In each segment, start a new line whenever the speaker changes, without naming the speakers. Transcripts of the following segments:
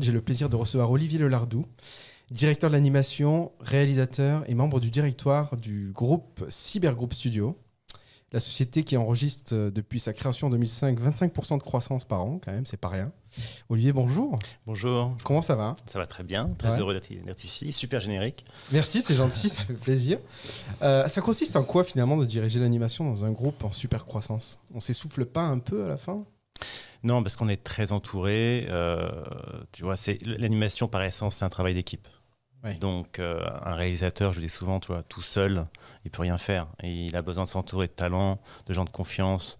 J'ai le plaisir de recevoir Olivier Lelardou, directeur de l'animation, réalisateur et membre du directoire du groupe Cybergroup Studio, la société qui enregistre euh, depuis sa création en 2005 25% de croissance par an, quand même, c'est pas rien. Olivier, bonjour.
Bonjour.
Comment ça va?
Ça va très bien, très
Ouais.
heureux d'être d'être ici, super générique.
Merci, c'est gentil, ça fait plaisir. Euh, ça consiste en quoi finalement de diriger l'animation dans un groupe en super croissance? On s'essouffle pas un peu à la fin?
Non, parce qu'on est très entouré. euh, tu vois, c'est l'animation par essence, c'est un travail d'équipe. Donc, euh, un réalisateur, je le dis souvent, tu vois, tout seul, il peut rien faire. Et il a besoin de s'entourer de talents, de gens de confiance.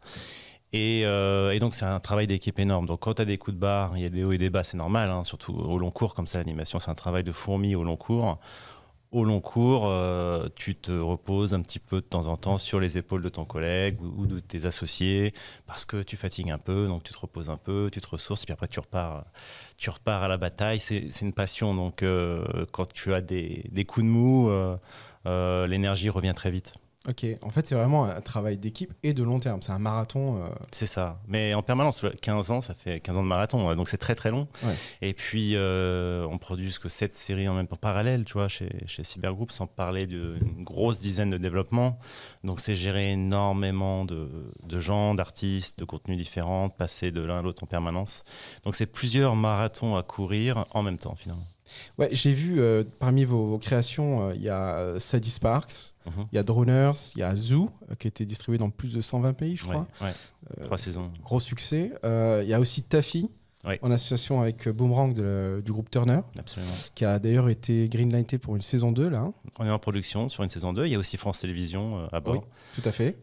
Et, euh, et donc, c'est un travail d'équipe énorme. Donc, quand tu as des coups de barre, il y a des hauts et des bas, c'est normal, hein, surtout au long cours, comme ça, l'animation, c'est un travail de fourmi au long cours. Au long cours, euh, tu te reposes un petit peu de temps en temps sur les épaules de ton collègue ou, de tes associés parce que tu fatigues un peu, donc tu te reposes un peu, tu te ressources, et puis après tu repars, tu repars à la bataille. C'est une passion, donc euh, quand tu as des, coups de mou, euh, l'énergie revient très vite.
Ok, en fait c'est vraiment un travail d'équipe et de long terme, c'est un marathon. euh,
C'est ça. Mais en permanence, 15 ans, ça fait 15 ans de marathon, donc c'est très très long.
Ouais.
Et puis, euh, on produit jusque 7 séries en même temps parallèle, tu vois, chez, chez Cybergroup, sans parler d'une grosse dizaine de développements. Donc, c'est gérer énormément de, de gens, d'artistes, de contenus différents, passer de l'un à l'autre en permanence. Donc, c'est plusieurs marathons à courir en même temps, finalement.
Ouais, j'ai vu euh, parmi vos, vos créations, euh, il y a euh, Sadie Sparks,
Mhm.
il y a Droners, il y a Zoo, euh, qui a été distribué dans plus de 120 pays, je crois.
ouais. Trois saisons.
Gros succès. Il y a aussi Taffy,
Ouais.
en association avec Boomerang de du groupe Turner,
Absolument.
qui a d'ailleurs été greenlighté pour une saison 2, là. hein.
On est en production sur une saison 2. Il y a aussi France Télévisions à bord.
Oui. Tout à fait.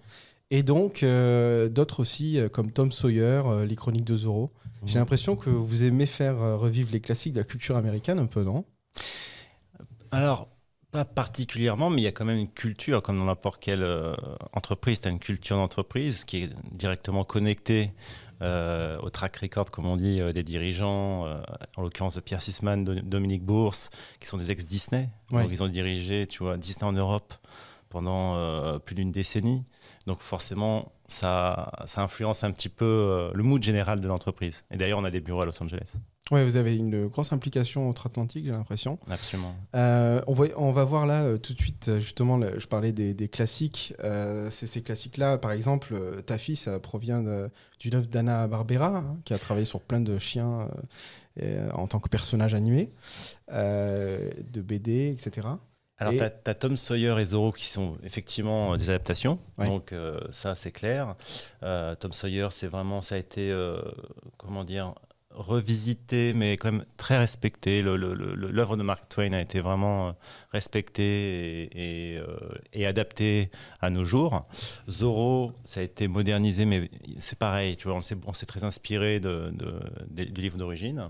Et donc, euh, d'autres aussi, euh, comme Tom Sawyer, euh, les chroniques de Zorro. J'ai
Mhm.
l'impression que vous aimez faire revivre les classiques de la culture américaine, un peu, non?
Alors, pas particulièrement, mais il y a quand même une culture, comme dans n'importe quelle euh, entreprise. Tu as une culture d'entreprise qui est directement connectée euh, au track record, comme on dit, euh, des dirigeants, euh, en l'occurrence de Pierre Sisman, de Dominique Bourse, qui sont des ex-Disney.
Ouais.
Ils ont dirigé, tu vois, Disney en Europe pendant plus d'une décennie. Donc, forcément, ça, ça influence un petit peu euh, le mood général de l'entreprise. Et d'ailleurs, on a des bureaux à Los Angeles.
Ouais, vous avez une grosse implication outre-Atlantique, j'ai l'impression.
Absolument.
Euh, on, va, on va voir là euh, tout de suite, justement, je parlais des, des classiques. Euh, ces classiques-là, par exemple, Taffy, ça provient de- d'une œuvre d'Anna Barbera, hein, qui a travaillé sur plein de chiens et, en tant que personnage animé, de BD, etc.
Alors, tu as, Tom Sawyer et Zorro qui sont effectivement euh, des adaptations. Donc, euh, ça, c'est clair. Euh, Tom Sawyer, c'est vraiment, ça a été, comment dire, revisité, mais quand même très respecté. L'œuvre de Mark Twain a été vraiment respectée et, et, et adaptée à nos jours. Zorro, ça a été modernisé, mais c'est pareil, tu vois, on s'est très inspiré de, de- des- du livre d'origine.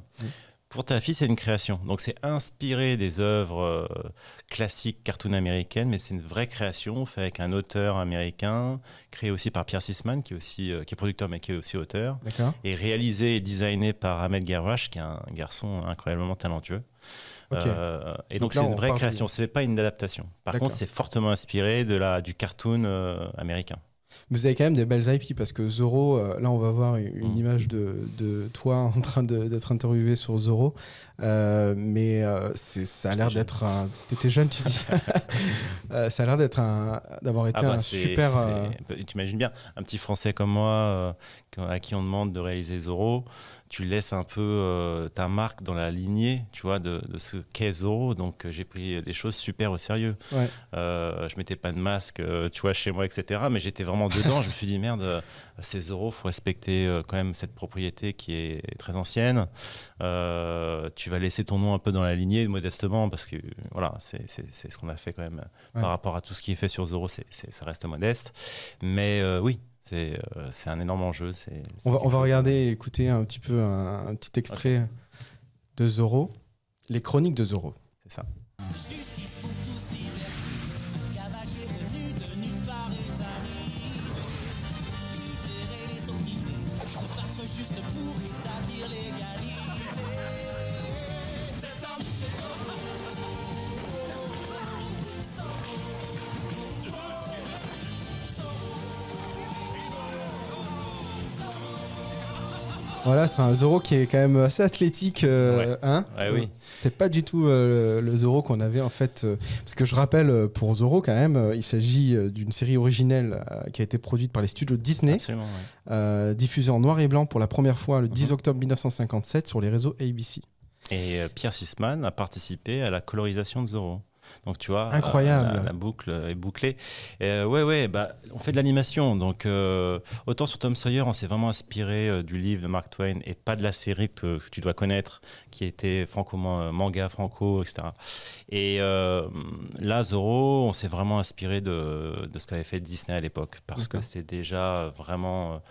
Pour ta fille, c'est une création. Donc, c'est inspiré des œuvres euh, classiques cartoon américaines, mais c'est une vraie création faite avec un auteur américain, créé aussi par Pierre Sisman, qui est, aussi, euh, qui est producteur, mais qui est aussi auteur, et réalisé et designé par Ahmed Garwash, qui est un garçon incroyablement talentueux. Euh, et
Donc
c'est une vraie création, ce n'est pas une adaptation. Par contre, c'est fortement inspiré de la, du cartoon euh, américain.
Mais vous avez quand même des belles IP parce que Zorro, euh, là on va voir une
Mm.
image de, de toi en train d'être interviewé sur Zorro, Euh, mais euh, ça a l'air d'être un. T'étais jeune, tu dis. Euh, ça a l'air d'être un, d'avoir été
Ah bah,
un super.
Tu imagines bien, un petit Français comme moi, à qui on demande de réaliser Zorro, tu laisses un peu euh, ta marque dans la lignée, tu vois, de, de ce qu'est Zorro. Donc euh, j'ai pris des choses super au sérieux.
Ouais.
Euh, je mettais pas de masque, tu vois, chez moi, etc. Mais j'étais vraiment dedans. je me suis dit merde, c'est Zorro, faut respecter quand même cette propriété qui est très ancienne. Tu vas laisser ton nom un peu dans la lignée, modestement, parce que voilà, c'est ce qu'on a fait quand même
Ouais.
par rapport à tout ce qui est fait sur Zorro, c'est ça reste modeste. Mais oui, c'est euh, c'est un énorme enjeu.
On va, on regarder et écouter un petit peu un, un petit extrait de Zorro, les chroniques de Zorro.
C'est ça.
Voilà, c'est un Zoro qui est quand même assez athlétique. euh,
Ouais.
hein
Ouais, oui.
C'est pas du tout euh, le Zoro qu'on avait en fait. euh, parce que je rappelle, pour Zoro, quand même, il s'agit d'une série originelle qui a été produite par les studios Disney,
ouais.
diffusée en noir et blanc pour la première fois le 10
Mhm.
octobre 1957 sur les réseaux ABC.
Et Pierre Sisman a participé à la colorisation de Zorro. Donc tu vois,
Incroyable.
la, la boucle est bouclée. Et, euh, ouais, ouais, bah, on fait de l'animation. Donc euh, autant sur Tom Sawyer, on s'est vraiment inspiré euh, du livre de Mark Twain et pas de la série que, que tu dois connaître, qui était franco manga franco, etc. Et euh, là, Zorro, on s'est vraiment inspiré de, de ce qu'avait fait Disney à l'époque, parce que c'était déjà vraiment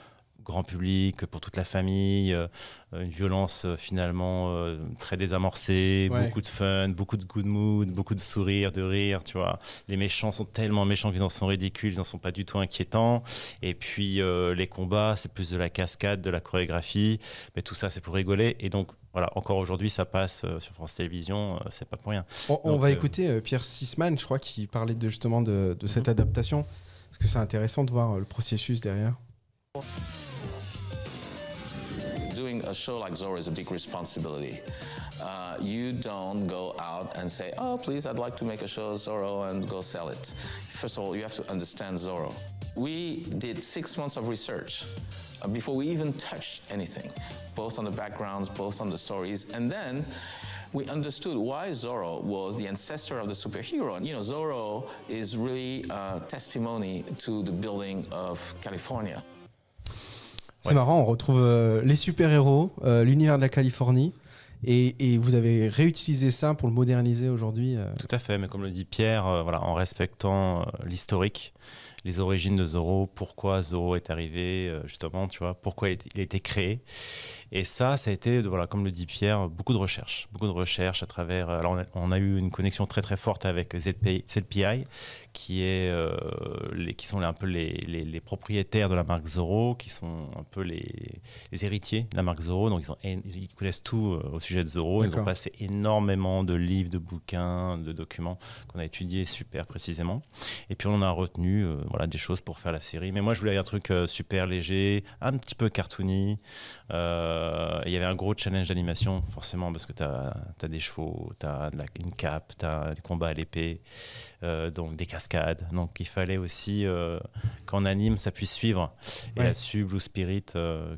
grand public, pour toute la famille, euh, une violence euh, finalement euh, très désamorcée,
Ouais.
beaucoup de fun, beaucoup de good mood, beaucoup de sourires, de rire, tu vois. Les méchants sont tellement méchants qu'ils en sont ridicules, ils n'en sont pas du tout inquiétants. Et puis euh, les combats, c'est plus de la cascade, de la chorégraphie, mais tout ça c'est pour rigoler. Et donc voilà, encore aujourd'hui ça passe euh, sur France Télévisions, euh, c'est pas pour rien.
On, va
euh,
écouter euh, Pierre Sisman, je crois, qui parlait de, justement de, de cette adaptation. Parce que c'est intéressant de voir le processus derrière.
A show like Zorro is a big responsibility. Uh, you don't go out and say, oh, please, I'd like to make a show Zorro and go sell it. First of all, you have to understand Zorro. We did six months of research uh, before we even touched anything, both on the backgrounds, both on the stories. And then we understood why Zorro was the ancestor of the superhero. And, you know, Zorro is really a testimony to the building of California.
C'est marrant, on retrouve euh, les super-héros, euh, l'univers de la Californie. Et, et vous avez réutilisé ça pour le moderniser aujourd'hui. euh.
Tout à fait, mais comme le dit Pierre, euh, voilà, en respectant euh, l'historique, les origines de Zorro, pourquoi Zorro est arrivé, justement, tu vois, pourquoi il a été créé. Et ça, ça a été, voilà, comme le dit Pierre, beaucoup de recherches. Beaucoup de recherches à travers. Alors, on a, on a eu une connexion très très forte avec ZPI, ZPI qui, est, euh, les, qui sont un peu les, les- les propriétaires de la marque Zorro, qui sont un peu les, héritiers de la marque Zorro. Donc, ils, ont, ils connaissent tout euh, au sujet de Zorro. Ils ont passé énormément de livres, de bouquins, de documents qu'on a étudiés super précisément. Et puis, on a retenu euh, voilà, des choses pour faire la série. Mais moi, je voulais un truc euh, super léger, un petit peu cartoony. Euh, Il y avait un gros challenge d'animation, forcément, parce que tu as, des chevaux, tu as une cape, tu as des combats à l'épée, euh, donc des cascades. Donc il fallait aussi euh, qu'en anime, ça puisse suivre. Et
Ouais.
là-dessus, Blue Spirit,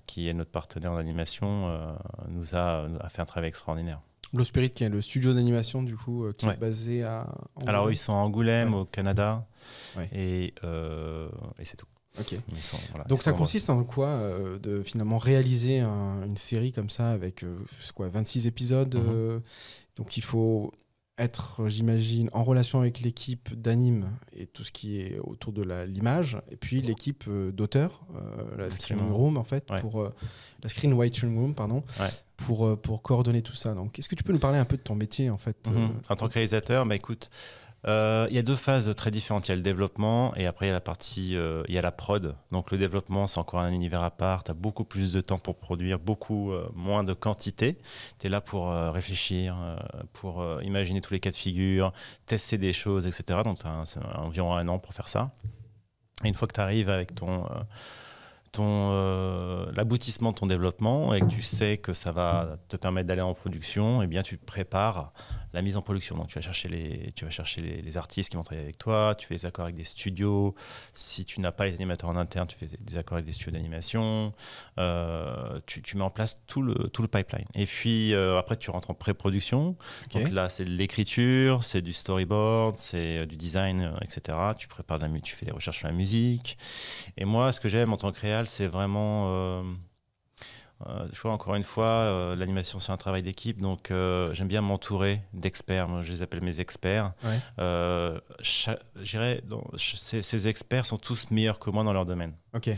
qui est notre partenaire en animation, euh, nous a, a fait un travail extraordinaire.
Blue Spirit, qui est le studio d'animation, du coup, euh, qui
Ouais.
est basé à.
Alors
Angoulême.
ils sont à Angoulême,
Ouais.
au Canada,
Ouais.
et, euh, et c'est tout.
Ok.
Ils sont- voilà,
Donc ça consiste en quoi euh, de finalement réaliser un- une série comme ça avec euh, quoi 26 épisodes
Mhm.
euh, Donc il faut être, j'imagine, en relation avec l'équipe d'anime et tout ce qui est autour de l'image, et puis l'équipe euh, d'auteurs, euh, la
Absolument.
screen room en fait,
Ouais.
pour euh, la screen writing room, pardon,
Ouais.
pour pour coordonner tout ça. Donc est-ce que tu peux nous parler un peu de ton métier en fait
Mhm. En tant que réalisateur, bah écoute, euh, il y a deux phases très différentes. Il y a le développement et après il y a la partie, euh, y a la prod. Donc le développement, c'est encore un univers à part. Tu as beaucoup plus de temps pour produire, beaucoup euh, moins de quantité. Tu es là pour réfléchir, pour imaginer tous les cas de figure, tester des choses, etc. Donc tu as environ un an pour faire ça. Et une fois que tu arrives avec ton... ton l'aboutissement de ton développement et que tu sais que ça va te permettre d'aller en production, eh bien tu prépares la mise en production. Donc tu vas chercher les, tu vas chercher les, les artistes qui vont travailler avec toi, tu fais des accords avec des studios. Si tu n'as pas les animateurs en interne, tu fais des accords avec des studios d'animation. Euh, tu, tu mets en place tout le, tout le pipeline. Et puis euh, après tu rentres en pré-production. Donc là c'est de l'écriture, c'est du storyboard, c'est euh, du design, etc. Tu prépares la, tu fais des recherches sur la musique. Et moi ce que j'aime en tant que réal, c'est vraiment euh, je vois encore une fois, euh, l'animation c'est un travail d'équipe, donc euh, j'aime bien m'entourer d'experts. Moi, je les appelle mes experts.
Ouais.
Euh, ch- ces, ces experts sont tous meilleurs que moi dans leur domaine.
Ok.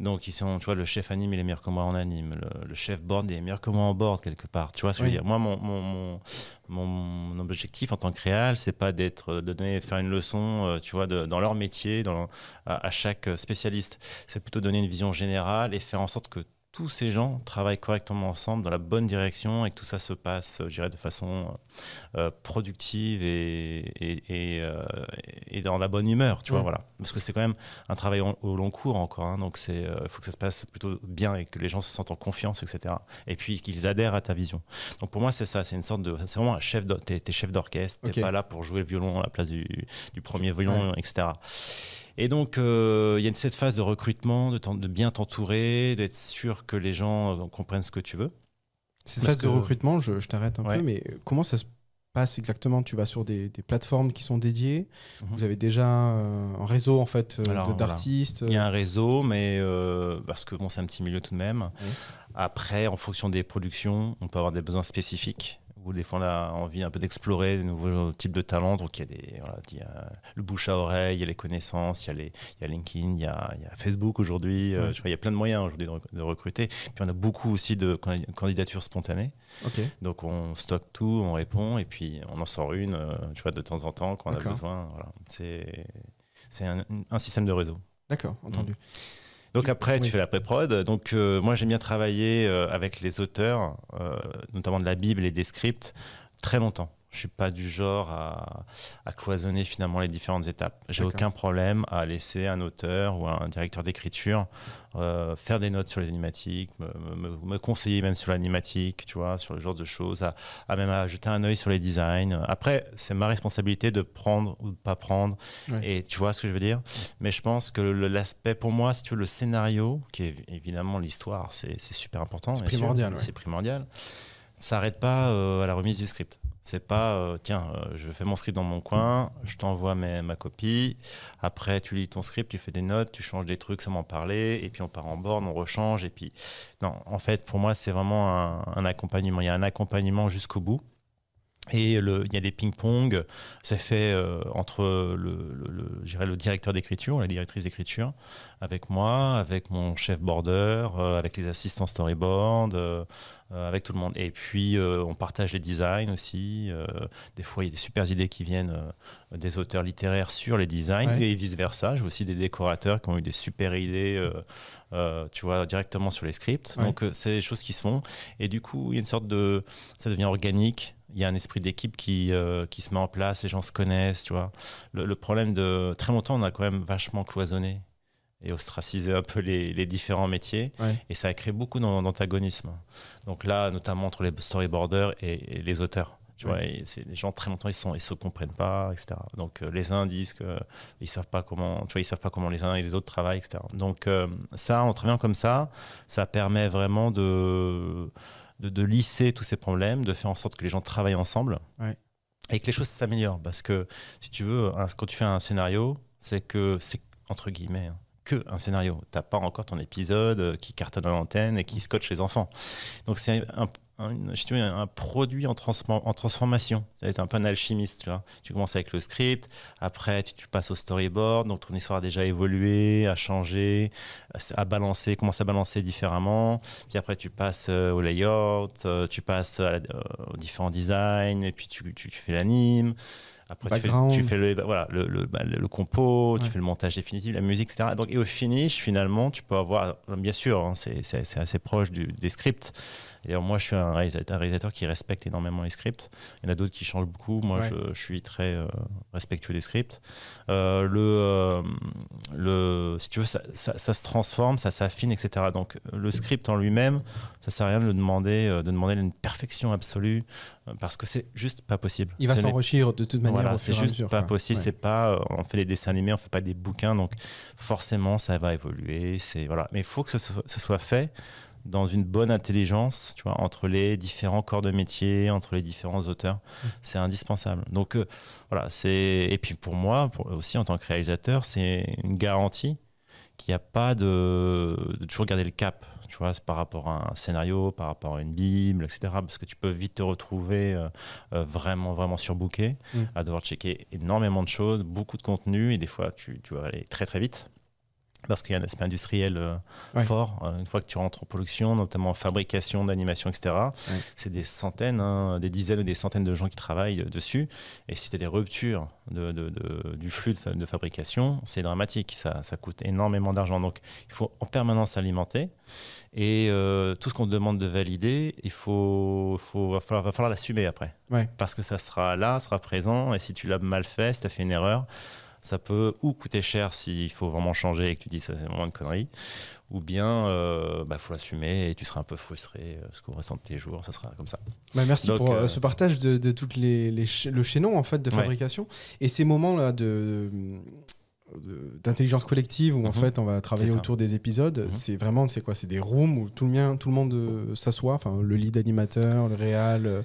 Donc ils sont, tu vois, le chef anime il est meilleur que moi en anime, le, le chef board il est meilleur que moi en board quelque part. Tu vois ce que je veux dire? Moi, mon, mon, mon, mon- objectif en tant que réal, c'est pas d'être, de donner, faire une leçon, tu vois, de- dans leur métier, dans, à, à chaque spécialiste. C'est plutôt donner une vision générale et faire en sorte que tous ces gens travaillent correctement ensemble dans la bonne direction et que tout ça se passe, je dirais, de façon euh, productive et, et, et, euh, et dans la bonne humeur, tu vois,
Ouais.
voilà. Parce que c'est quand même un travail en- au long cours encore, hein, donc euh, il faut que ça se passe plutôt bien et que les gens se sentent en confiance, etc. Et puis qu'ils adhèrent à ta vision. Donc pour moi, c'est ça, c'est une sorte de, c'est vraiment un chef, t'es, chef d'orchestre, t'es
Ok.
pas là pour jouer le violon à la place du, du premier violon, etc. Et donc, euh, il y a cette phase de recrutement, de, bien t'entourer, d'être sûr que les gens euh, comprennent ce que tu veux.
Cette
Parce
phase de recrutement, je, je t'arrête un
Ouais.
peu, mais comment ça se passe exactement? Tu vas sur des, des plateformes qui sont dédiées
Mhm.
Vous avez déjà un réseau en fait euh,
voilà.
d'artistes
Il y a un réseau, mais euh, parce que bon, c'est un petit milieu tout de même. Après, en fonction des productions, on peut avoir des besoins spécifiques. Ou des fois, on a envie un peu d'explorer de nouveaux types de talents. Donc, il y a, des, voilà, il y a le bouche à oreille, il y a les connaissances, il y a, les, il y a LinkedIn, il y a, il y a Facebook aujourd'hui. euh,
Ouais.
il y a plein de moyens aujourd'hui de, rec- de recruter. Puis, on a beaucoup aussi de candi- candidatures spontanées. Donc, on stocke tout, on répond, et puis on en sort une, euh, tu vois, de temps en temps quand on a besoin. Voilà. C'est un, un système de réseau.
D'accord, entendu.
Donc après,
Oui.
tu fais la pré-prod. Donc euh, moi, j'aime bien travailler euh, avec les auteurs, euh, notamment de la Bible et des scripts, très longtemps. Je suis pas du genre à, à cloisonner finalement les différentes étapes. J'ai aucun problème à laisser un auteur ou un directeur d'écriture euh, faire des notes sur les animatiques, me, me- me conseiller même sur l'animatique, tu vois, sur le genre de choses, à, à même à jeter un œil sur les designs. Après, c'est ma responsabilité de prendre ou de pas prendre.
Ouais.
Et tu vois ce que je veux dire? Mais je pense que l'aspect, pour moi, si tu veux, le scénario, qui est évidemment l'histoire, c'est super important.
C'est primordial, ouais.
C'est primordial. Ça s'arrête pas euh, à la remise du script. C'est pas, euh, tiens, euh, je fais mon script dans mon coin, je t'envoie ma copie. Après, tu lis ton script, tu fais des notes, tu changes des trucs sans m'en parler, et puis on part en borne, on rechange. Et puis, non, en fait, pour moi, c'est vraiment un, un accompagnement. Il y a un accompagnement jusqu'au bout. Et le- il y a des ping-pong, c'est fait euh, entre le, le, le- je dirais le directeur d'écriture, la directrice d'écriture, avec moi, avec mon chef border, euh, avec les assistants storyboard, euh, euh, avec tout le monde. Et puis euh, on partage les designs aussi. euh, des fois, il y a des super idées qui viennent des auteurs littéraires sur les designs
Ouais.
et vice-versa. J'ai aussi des décorateurs qui ont eu des super idées, euh, euh, tu vois, directement sur les scripts.
Ouais.
Donc euh, c'est des choses qui se font. Et du coup, il y a une sorte de... Ça devient organique. Il y a un esprit d'équipe qui, euh, qui se met en place, les gens se connaissent, tu vois. Le, le problème de... Très longtemps, on a quand même vachement cloisonné et ostracisé un peu les, les différents métiers.
Ouais.
Et ça a créé beaucoup d'an- d'antagonisme. Donc là, notamment entre les storyboarders et, et les auteurs. Tu
Ouais.
vois, et les gens très longtemps ils sont ils se comprennent pas, etc. Donc euh, les uns disent que ils savent pas comment, tu vois, ils savent pas comment les uns et les autres travaillent, etc. Donc euh, ça, en travaillant comme ça, ça permet vraiment de, de de lisser tous ces problèmes, de faire en sorte que les gens travaillent ensemble
Ouais.
et que les choses s'améliorent. Parce que si tu veux, quand tu fais un scénario, c'est que c'est entre guillemets hein, que un scénario. T'as pas encore ton épisode euh, qui cartonne à l'antenne et qui scotche les enfants. Donc c'est un, veux, un produit en, transform- en transformation. C'est un peu un alchimiste. Tu, tu commences avec le script, après tu, passes au storyboard, donc ton histoire a déjà évolué, a changé, à balancer, commence à balancer différemment. Puis après tu passes euh, au layout, euh, tu passes euh, aux différents designs, et puis tu, tu, tu fais l'anime. Après, tu fais,
Background.
tu fais le, bah, voilà, le, le, bah, le- le compo,
Ouais.
tu fais le montage définitif, la musique, etc. Donc, et au finish, finalement, tu peux avoir, bien sûr, hein, c'est assez proche du- des scripts. D'ailleurs, moi, je suis un réalisateur, un réalisateur qui respecte énormément les scripts. Il y en a d'autres qui changent beaucoup. Moi,
Ouais.
je, je suis très euh, respectueux des scripts. Euh, le, euh, le, si tu veux, ça, ça- ça se transforme, ça s'affine, etc. Donc, le script en lui-même, ça sert à rien de le demander, de demander une perfection absolue, parce que c'est juste pas possible.
Il va s'enrichir de toute manière
voilà, c'est juste pas possible.
Ouais.
C'est pas, euh, on fait des dessins animés, on fait pas des bouquins, donc forcément ça va évoluer. C'est voilà, mais il faut que ce, soit- ce soit fait dans une bonne intelligence, tu vois, entre les différents corps de métier, entre les différents auteurs.
Mm.
C'est indispensable. Donc euh, voilà, c'est et puis pour moi, pour, aussi en tant que réalisateur, c'est une garantie qu'il n'y a pas de, de toujours garder le cap, tu vois, c'est par rapport à un scénario, par rapport à une bible, etc. Parce que tu peux vite te retrouver euh, euh, vraiment, vraiment surbooké,
Mm.
à devoir checker énormément de choses, beaucoup de contenu, et des fois, tu, tu vas aller très, très vite. Parce qu'il y a un aspect industriel euh,
Ouais.
fort. Euh, une fois que tu rentres en production, notamment en fabrication, d'animation, etc., c'est des centaines, hein, des dizaines ou des centaines de gens qui travaillent euh, dessus. Et si tu as des ruptures de, de- de- du flux de, fa- de fabrication, c'est dramatique. Ça, ça coûte énormément d'argent. Donc, il faut en permanence alimenter. Et tout ce qu'on te demande de valider, il faut, faut, va, falloir, falloir l'assumer après.
Ouais.
Parce que ça sera là, sera présent. Et si tu l'as mal fait, si tu as fait une erreur, ça peut ou coûter cher s'il faut vraiment changer et que tu dis ça c'est vraiment une connerie, ou bien il bah, faut l'assumer et tu seras un peu frustré euh, parce qu'au restant de tes jours, ça sera comme ça.
Bah, merci
Donc,
pour euh,
euh,
ce partage de, de toutes les, les ch- le chaînon en fait de
Ouais.
fabrication et ces moments là de d'intelligence collective où en
Mhm.
fait on va travailler autour des épisodes
Mhm.
c'est vraiment c'est quoi? C'est des rooms où tout le, mien, tout le monde euh, s'assoit enfin le lead animateur le réal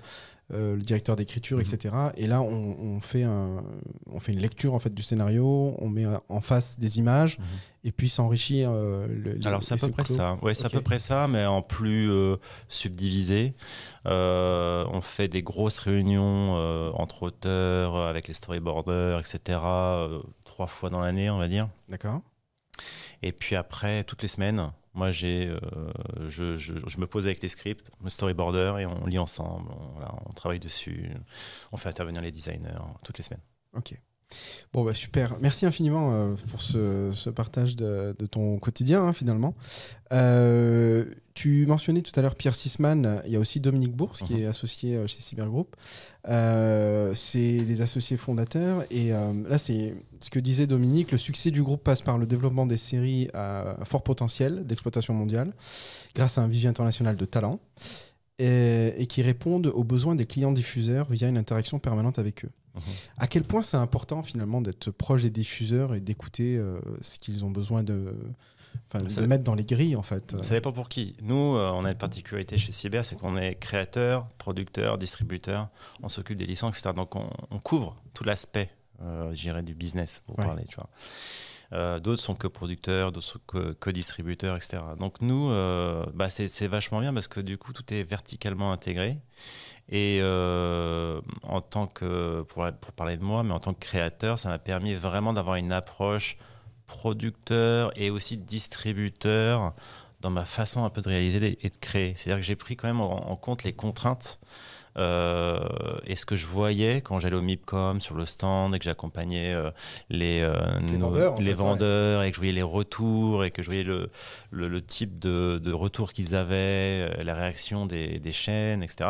euh, le directeur d'écriture
Mhm.
etc et là on, on fait un on fait une lecture en fait du scénario on met en face des images
Mhm.
et puis s'enrichit euh,
Alors c'est à peu près ça. Ouais, c'est à peu près ça, mais en plus euh, subdivisé. Euh, on fait des grosses réunions entre auteurs, avec les storyboarders, etc. trois fois dans l'année, on va dire.
d'accord
Et puis après, toutes les semaines, moi, j'ai, euh, je, je- me pose avec les scripts, le storyboarder, et on lit ensemble. On, on travaille dessus. On fait intervenir les designers toutes les semaines.
Ok. Bon, bah super. Merci infiniment euh, pour ce, ce partage de, de ton quotidien, hein, finalement. Euh, tu mentionnais tout à l'heure Pierre Sisman. Il y a aussi Dominique Bourse, qui est associé euh, chez Cybergroup. Euh, c'est les associés fondateurs. Et là, c'est ce que disait Dominique. Le succès du groupe passe par le développement des séries à fort potentiel d'exploitation mondiale, grâce à un vivier international de talent. Et, et qui répondent aux besoins des clients diffuseurs via une interaction permanente avec eux.
Mhm.
À quel point c'est important finalement d'être proche des diffuseurs et d'écouter euh, ce qu'ils ont besoin de, de mettre dans les grilles en fait.
Ça dépend pour qui. Nous, euh, on a une particularité chez Cyber, c'est qu'on est créateur, producteur, distributeur, on s'occupe des licences, etc. Donc on, on couvre tout l'aspect, euh, je dirais, du business, pour
Ouais.
parler, tu vois. Euh, d'autres sont que producteurs, d'autres sont que, que distributeurs, etc. Donc nous, euh, bah, c'est vachement bien parce que du coup, tout est verticalement intégré. Et euh, en tant que, pour, pour parler de moi, mais en tant que créateur, ça m'a permis vraiment d'avoir une approche producteur et aussi distributeur dans ma façon un peu de réaliser et de créer. C'est-à-dire que j'ai pris quand même en, compte les contraintes et ce que je voyais quand j'allais au MIPCOM sur le stand et que j'accompagnais euh, les, euh,
Les
nos-
vendeurs, en
les
fait,
vendeurs et que je voyais les retours et que je voyais le, le, le type de, de retour qu'ils avaient, euh, la réaction des, des chaînes, etc.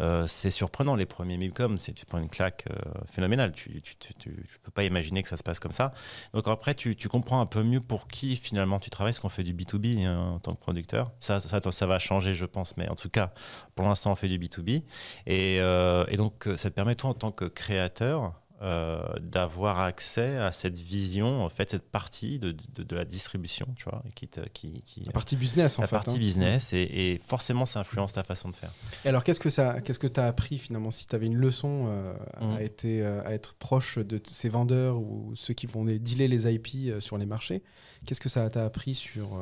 Euh, c'est surprenant les premiers MIPCOM, c'est tu prends une claque euh, phénoménale. Tu, tu, tu, tu- tu peux pas imaginer que ça se passe comme ça. Donc après, tu, tu comprends un peu mieux pour qui finalement tu travailles, parce qu'on fait du B2B hein, en tant que producteur. Ça, ça, ça va changer, je pense, mais en tout cas, pour l'instant, on fait du B2B. Et, euh, et donc, euh, ça te permet, toi, en tant que créateur, euh, d'avoir accès à cette vision, en fait, cette partie de, de, de la distribution, tu vois, qui, te- qui, qui
La partie business en
la
fait.
partie
hein.
business, et, et forcément, ça influence ta façon de faire.
Et alors qu'est-ce que ça, qu'est-ce que tu as appris finalement si tu avais une leçon euh,
Mhm.
à, été, à être proche de ces vendeurs ou ceux qui vont dealer les IP sur les marchés Qu'est-ce que ça t'a appris sur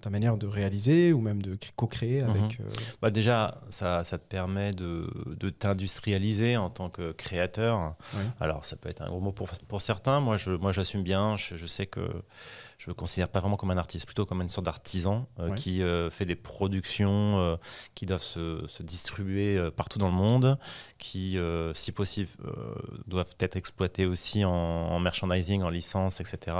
ta manière de réaliser ou même de co-créer avec euh,
Bah déjà, ça, ça te permet de, de t'industrialiser en tant que créateur. Alors, ça peut être un gros mot pour, pour certains. Moi, je, moi, j'assume bien. Je, je sais que je me considère pas vraiment comme un artiste, plutôt comme une sorte d'artisan euh, qui euh, fait des productions qui doivent se, se distribuer partout dans le monde, qui, si possible, doivent être exploitées aussi en, en merchandising, en licence, etc.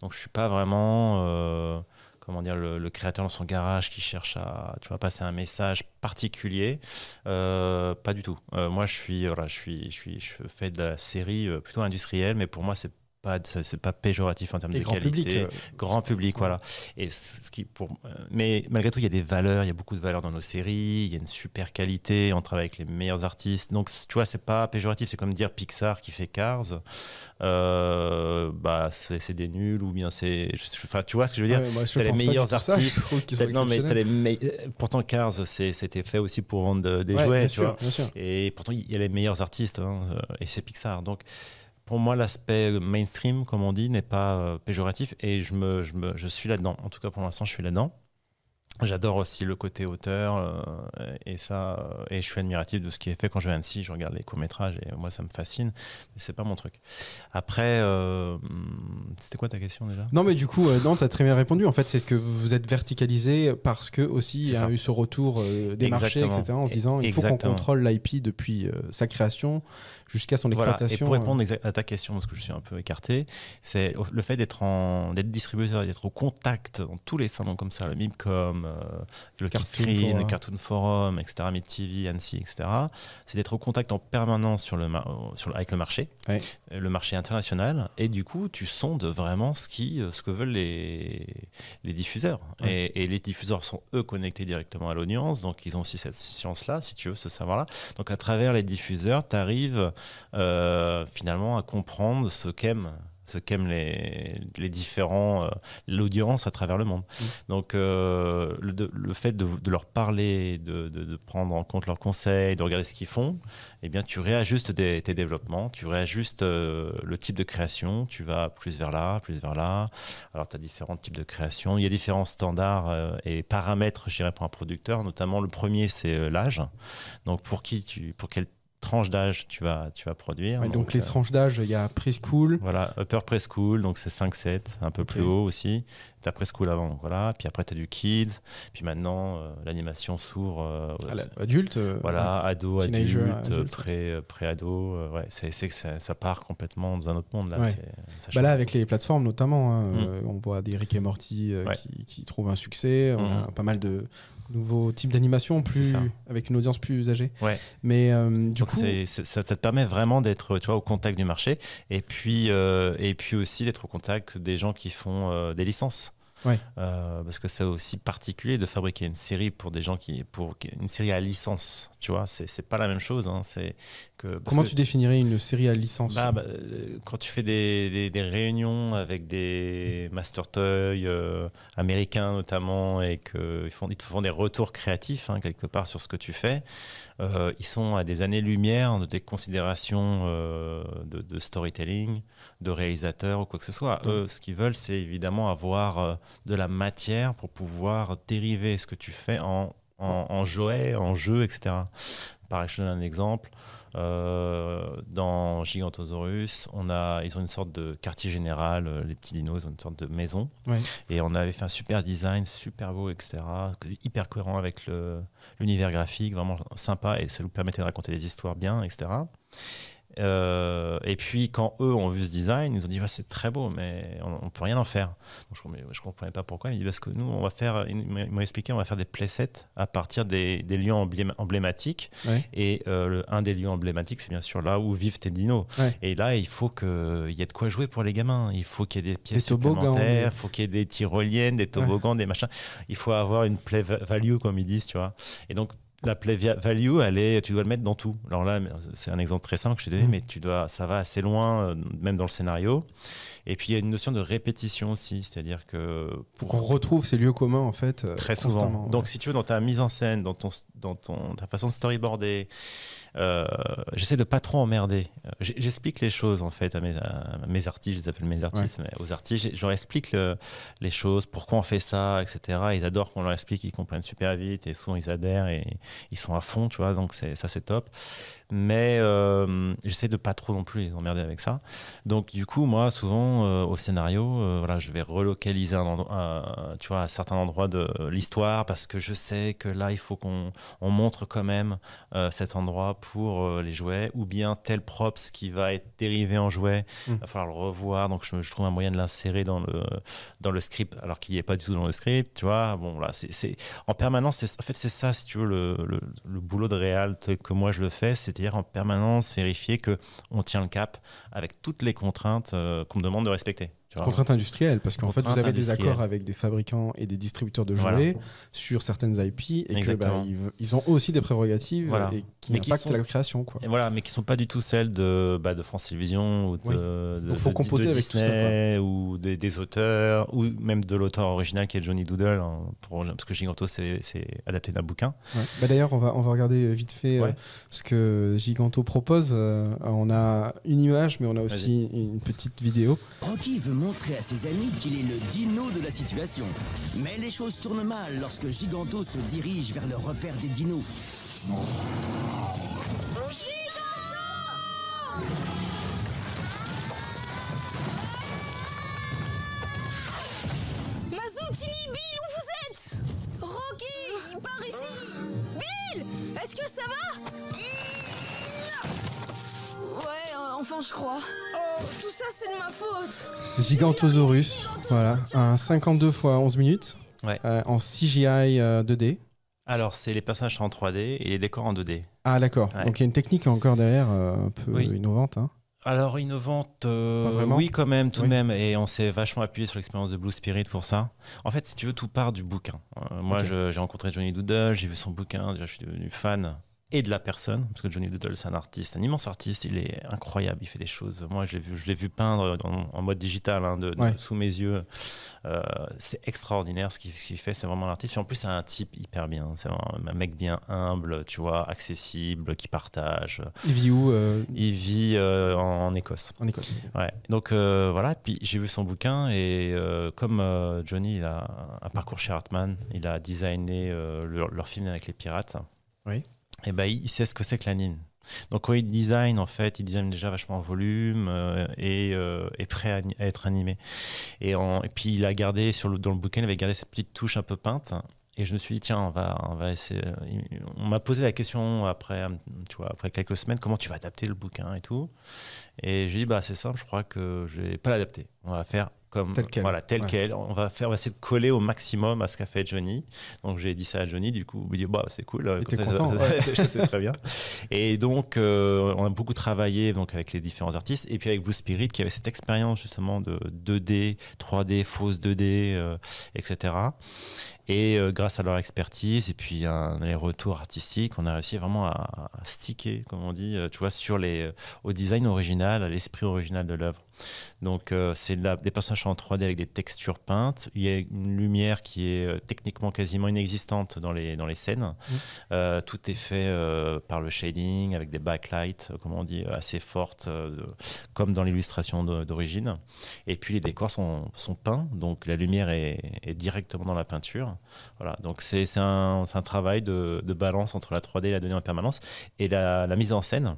Donc, je suis pas vraiment comment dire, le, créateur dans son garage qui cherche à tu vois, passer un message particulier. Euh, pas du tout. Euh, moi, je suis, voilà, je suis, je suis, je fais de la série euh, plutôt industrielle, mais pour moi, c'est pas, c'est pas péjoratif en termes de
grands
qualité.
publics euh,
Grand public, voilà. Et ce qui pour, euh, mais malgré tout, il y a des valeurs, il y a beaucoup de valeurs dans nos séries, il y a une super qualité, on travaille avec les meilleurs artistes. Donc, tu vois, c'est pas péjoratif, c'est comme dire Pixar qui fait Cars, euh, bah, c'est des nuls ou bien c'est. Enfin, tu vois ce que je veux dire?
Ouais, moi, je
t'as les meilleurs
ça,
artistes,
sont
non, mais
exceptionnels.
les me- pourtant Cars, c'était fait aussi pour vendre de- des
Ouais,
jouets, tu
sûr,
vois. Et pourtant, il y a les meilleurs artistes, hein, et c'est Pixar. Donc, pour moi, l'aspect mainstream, comme on dit, n'est pas euh, péjoratif, et je, suis là-dedans. En tout cas, pour l'instant, je suis là-dedans. J'adore aussi le côté auteur euh, et ça euh, et je suis admiratif de ce qui est fait quand je vais à Annecy, je regarde les courts-métrages et moi ça me fascine, mais c'est pas mon truc. Après euh, c'était quoi ta question déjà?
Non, mais du coup, non, tu as très bien répondu. En fait, c'est ce que vous êtes verticalisé parce que aussi il y a
ça.
eu ce retour des marchés, etc. En se disant il faut qu'on contrôle l'IP depuis sa création jusqu'à son
Voilà. Et
exploitation.
pour répondre à ta question, parce que je suis un peu écarté, c'est le fait d'être en d'être distributeur, d'être au contact dans tous les salons comme ça, le Mimcom, euh, le
Cartoon
Cartoon Forum, etc., Mid TV, Annecy, etc. C'est d'être au contact en permanence sur le euh, sur le- avec le marché,
Ouais.
euh, le marché international, et du coup tu sondes vraiment ce qui ce que veulent les les diffuseurs.
Ouais.
Et, et les diffuseurs sont eux connectés directement à l'audience, donc ils ont aussi cette science-là, si tu veux, ce savoir-là. Donc à travers les diffuseurs, tu arrives euh, finalement à comprendre ce qu'aiment ce qu'aiment les, les différents euh, l'audience à travers le monde.
Mm.
Donc euh, le, le fait de, de leur parler, de, de- de prendre en compte leurs conseils, de regarder ce qu'ils font, eh bien tu réajustes des- tes développements, tu réajustes euh, le type de création, tu vas plus vers là, plus vers là. Alors tu as différents types de création, il y a différents standards et paramètres, je dirais, pour un producteur. Notamment le premier, c'est l'âge. Donc pour qui tu, pour quelle tranche d'âge tu vas, tu vas produire.
ouais, donc, les
euh,
tranches d'âge, il y a preschool.
voilà, upper preschool, donc c'est 5-7, un peu plus haut aussi. Tu as preschool avant, donc voilà. Puis après, tu as du kids. Puis maintenant, euh, l'animation s'ouvre. euh,
la- adulte. euh,
voilà, ado,
Teenager,
adulte,
adulte.
pré, pré-ado. ouais, c'est c'est que ça, ça part complètement dans un autre monde. Là,
Ouais.
c'est- ça
Bah là, avec les plateformes notamment, hein,
Mm.
on voit des Rick et Morty
Ouais.
qui, qui trouvent un succès. On
Mhm.
a pas mal de nouveaux types d'animation plus avec une audience plus âgée.
Ouais.
Mais euh, du
Donc
coup,
c'est- c'est- ça, ça te permet vraiment d'être tu vois, au contact du marché et puis, euh, et puis aussi d'être au contact des gens qui font euh, des licences.
Ouais.
Euh, parce que c'est aussi particulier de fabriquer une série pour des gens qui pour une série à licence tu vois c'est pas la même chose hein, c'est que
comment
que-
tu définirais une série à licence?
Bah, bah, euh, quand tu fais des, des- des réunions avec des master toys euh, américains notamment et qu'ils font, ils te font des retours créatifs hein, quelque part sur ce que tu fais, euh, ils sont à des années-lumière de tes considérations de, de storytelling, de réalisateur ou quoi que ce soit. Eux, ce qu'ils veulent, c'est évidemment avoir de la matière pour pouvoir dériver ce que tu fais en, en, en jouet, en jeu, etc. Pareil, je te donne un exemple. Euh, dans Gigantosaurus, on a, ils ont une sorte de quartier général, euh, les petits dinos, ils ont une sorte de maison. Et on avait fait un super design, super beau, etc. Hyper cohérent avec l'univers graphique, vraiment sympa. Et ça nous permettait de raconter des histoires bien, etc. Euh, et puis quand eux ont vu ce design, ils ont dit Ouais, c'est très beau, mais on, on peut rien en faire. Donc, je, je comprenais pas pourquoi. Ils dit parce que nous, on va faire, ils m'ont expliqué, on va faire des playsets à partir des, des lieux emblém- emblématiques.
Ouais.
Et euh, le, un des lieux emblématiques, c'est bien sûr là où vivent tes dinos.
Ouais.
Et là, il faut qu'il y ait de quoi jouer pour les gamins. Il faut qu'il y ait des pièces
toboggans,
supplémentaires,
des-
il faut qu'il y ait des tyroliennes, des toboggans, des machins. Il faut avoir une play va- value, comme ils disent, tu vois. Et donc, la play value, elle est, tu dois le mettre dans tout. Alors là, c'est un exemple très simple que je t'ai donné,
Mm.
mais tu dois, ça va assez loin, euh, même dans le scénario. Et puis, il y a une notion de répétition aussi, c'est-à-dire que
faut qu'on retrouve ces lieux communs en fait. euh,
Très souvent. Donc, si tu veux, dans ta mise en scène, dans, ton, dans ton, ta façon de storyboarder, euh, j'essaie de pas trop emmerder. Euh, J'explique les choses, en fait, à mes, à mes artistes, je les appelle mes artistes, mais aux artistes, je leur explique le- les choses, pourquoi on fait ça, etc. Ils adorent qu'on leur explique, ils comprennent super vite, et souvent ils adhèrent et ils sont à fond, tu vois, donc ça c'est top. Mais euh, j'essaie de pas trop non plus les emmerder avec ça. Donc du coup, moi, souvent euh, au scénario, euh, voilà, je vais relocaliser un endroit, tu vois, à certains endroits de l'histoire parce que je sais que là, il faut qu'on on montre quand même cet endroit pour les jouets, ou bien tel props qui va être dérivé en jouet, il va falloir le revoir. Donc je, je trouve un moyen de l'insérer dans le dans le script, alors qu'il n'y est pas du tout dans le script, tu vois. Bon, là, c'est en permanence. En fait, c'est ça, si tu veux, le, le, le boulot de réal tel que moi je le fais, c'est-à-dire en permanence vérifier que on tient le cap avec toutes les contraintes euh, qu'on me demande de respecter.
Contrainte industrielle, parce qu'en fait, vous avez des accords avec des fabricants et des distributeurs de
Voilà.
jouets sur certaines IP et que bah, ils, ont aussi des prérogatives
Voilà.
et qui
Mais qui
impactent
sont-
la création. Quoi.
Et voilà, mais qui sont pas du tout celles de, bah, de France Télévisions ou de,
Oui.
de-
Donc, faut
de-
composer
de
avec tout ça,
Disney ou des, des auteurs ou même de l'auteur original qui est Johnny Doodle, hein, pour- parce que Giganto c'est c'est adapté d'un bouquin.
Ouais. Bah, D'ailleurs, on va, on va regarder euh, vite fait euh, ce que Giganto propose. Euh, on a une image, mais on a aussi une petite vidéo.
Veut montrer à ses amis qu'il est le dino de la situation. Mais les choses tournent mal lorsque Giganto se dirige vers le repère des dinos.
Mazoutini, Bill, où vous êtes? Rocky, par ici Bill Est-ce que ça va? Enfin je crois. Oh, tout ça c'est de ma faute
Gigantosaurus, voilà, un 52 x 11 minutes,
Ouais.
euh, en CGI euh, 2D.
Alors, c'est les personnages en 3D et les décors en 2D.
Ah d'accord,
Ouais.
donc il y a une technique encore derrière euh, un peu
Oui.
innovante. hein.
Alors, innovante, euh, oui, quand même, tout
Oui.
de même. Et on s'est vachement appuyé sur l'expérience de Blue Spirit pour ça. En fait, si tu veux, tout part du bouquin. Euh, moi, j'ai rencontré Johnny Doodle, j'ai vu son bouquin, déjà, je suis devenu fan. Et de la personne, parce que Johnny Doodle, c'est un artiste, un immense artiste, il est incroyable, il fait des choses. Moi, je l'ai vu, je l'ai vu peindre en mode digital, hein, de- de-
Ouais.
sous mes yeux. Euh, c'est extraordinaire ce qu'il fait, c'est vraiment un artiste. Et en plus, c'est un type hyper bien. C'est un, un mec bien humble, tu vois, accessible, qui partage.
Il vit où euh,
Il vit euh, en- en Écosse.
En Écosse.
Ouais. Donc voilà, puis j'ai vu son bouquin et comme Johnny il a un parcours chez Hartman, il a designé leur, leur film avec les pirates.
Oui.
Et ben il, sait ce que c'est que l'anime. Donc quand il design en fait, il design déjà vachement en volume euh, et euh, est prêt à, être animé. Et, puis il a gardé dans le bouquin, il avait gardé cette petite touche un peu peinte. Et je me suis dit tiens, on va, essayer. On m'a posé la question après, après quelques semaines, comment tu vas adapter le bouquin et tout. Et j'ai dit bah c'est simple, je crois que je vais pas l'adapter. On va faire comme
Tel quel.
voilà tel
Ouais.
quel. On va faire, on va essayer de coller au maximum à ce qu'a fait Johnny. Donc j'ai dit ça à Johnny. Du coup, il me dit bah c'est cool.
était
comme ça,
content, ouais.
c'est très bien. Et donc euh, on a beaucoup travaillé donc avec les différents artistes et puis avec Blue Spirit qui avait cette expérience justement de 2D, 3D, fausse 2D, euh, etc. Et euh, grâce à leur expertise et puis un, les retours artistiques, on a réussi vraiment à, à sticker, comme on dit, euh, tu vois, sur les, euh, au design original, à l'esprit original de l'œuvre. Donc euh, c'est de des personnages en 3D avec des textures peintes. Il y a une lumière qui est techniquement quasiment inexistante dans les, dans les scènes. Euh, tout est fait par le shading, avec des backlights, comme on dit, assez fortes, comme dans l'illustration d'origine. Et puis les décors sont, sont peints, donc la lumière est, est directement dans la peinture. Voilà, donc c'est un, travail de, de balance entre la 3D et la donnée en permanence. Et la, la mise en scène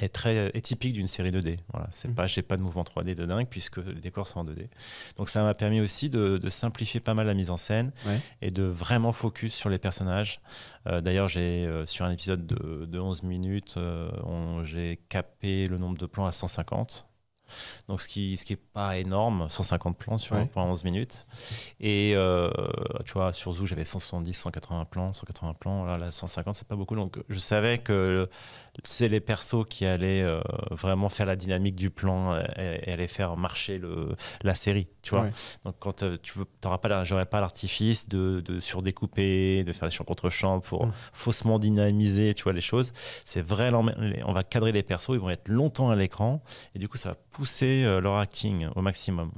est très est typique d'une série 2D. Voilà, c'est
Mhm.
pas j'ai pas de mouvement 3D de dingue puisque les décors sont en 2D. Donc ça m'a permis aussi de, de simplifier pas mal la mise en scène
Ouais.
et de vraiment focus sur les personnages. Euh, D'ailleurs, j'ai euh, sur un épisode de, de 11 minutes, euh, j'ai capé le nombre de plans à 150. Donc ce qui ce qui est pas énorme, 150 plans sur
Ouais.
pour 11 minutes. Et euh, tu vois, sur Zoo, j'avais 170, 180 plans, 180 plans. Là, là 150, c'est pas beaucoup. Donc je savais que c'est les persos qui allaient euh, vraiment faire la dynamique du plan et, et allaient faire marcher le, la série, tu vois.
Ouais.
Donc quand euh, tu veux, t'auras pas, j'aurais pas l'artifice de, de surdécouper, de faire des champs contre champs pour faussement dynamiser, tu vois les choses. C'est vrai, on va cadrer les persos, ils vont être longtemps à l'écran et du coup ça va pousser euh, leur acting au maximum.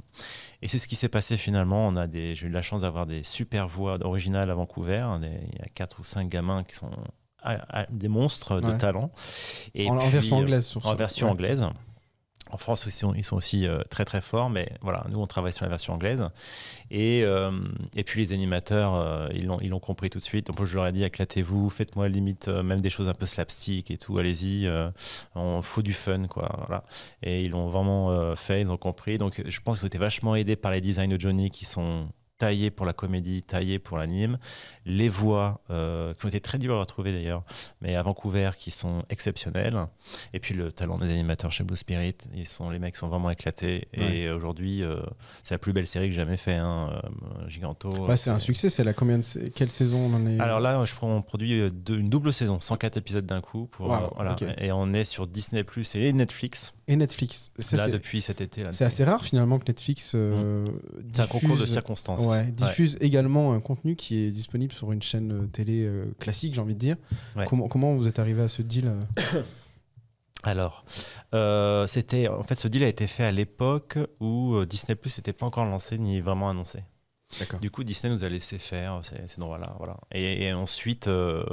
Et c'est ce qui s'est passé finalement. On a des, j'ai eu la chance d'avoir des super voix originales à Vancouver. Des- Il y a quatre ou cinq gamins qui sont à- à- des monstres de
Ouais.
talent. Et
en, version
euh,
anglaise, sur
en version
ouais.
anglaise. En France, ils sont, ils sont aussi euh, très très forts, mais voilà, nous on travaille sur la version anglaise. Et, euh, et puis les animateurs, euh, ils l'ont compris tout de suite. Donc je leur ai dit éclatez-vous, faites-moi limite même des choses un peu slapstick et tout, allez-y, on faut du fun quoi. Voilà. Et ils l'ont vraiment fait, ils ont compris. Donc je pense qu'ils ont été vachement aidés par les designs de Johnny qui sont taillés pour la comédie, taillés pour l'anime. Les voix, euh, qui ont été très dures à retrouver d'ailleurs, mais à Vancouver, qui sont exceptionnelles. Et puis le talent des animateurs chez Blue Spirit, ils sont, les mecs sont vraiment éclatés. Et aujourd'hui, euh, c'est la plus belle série que j'ai jamais fait, hein, euh, Giganto.
Bah, c'est un succès, c'est la combien de Quelle saison on en est?
Alors là, je prends, on produit deux- une double saison, 104 épisodes d'un coup. Pour,
Wow,
voilà.
ok.
Et on est sur Disney Plus et Netflix,
Et Netflix. Ça,
là
c'est-
depuis cet été. là.
C'est assez rare finalement que Netflix euh,
un concours de
diffuse-
circonstances.
Ouais,
Ouais.
diffuse également un contenu qui est disponible sur une chaîne euh, télé euh, classique, j'ai envie de dire.
Ouais.
Comment, comment vous êtes arrivé à ce deal euh
Alors, euh, c'était en fait ce deal a été fait à l'époque où euh, Disney Plus n'était pas encore lancé ni vraiment annoncé. Du coup, Disney nous a laissé faire ces, ces droits-là. Voilà. Et, et ensuite, euh,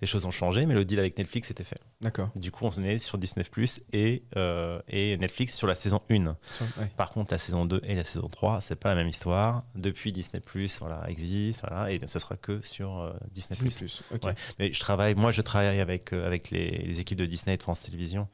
les choses ont changé, mais le deal avec Netflix était fait.
D'accord.
Du coup, on est sur Disney Plus et, euh, et Netflix sur la saison 1.
Ça, ouais.
Par contre, la saison 2 et la saison 3, c'est pas la même histoire. Depuis Disney Plus, voilà, existe, voilà, et ce sera que sur euh, Disney
Disney
Plus. Ouais. Mais je travaille, moi, je travaille avec, avec les, les équipes de Disney et de France Télévisions.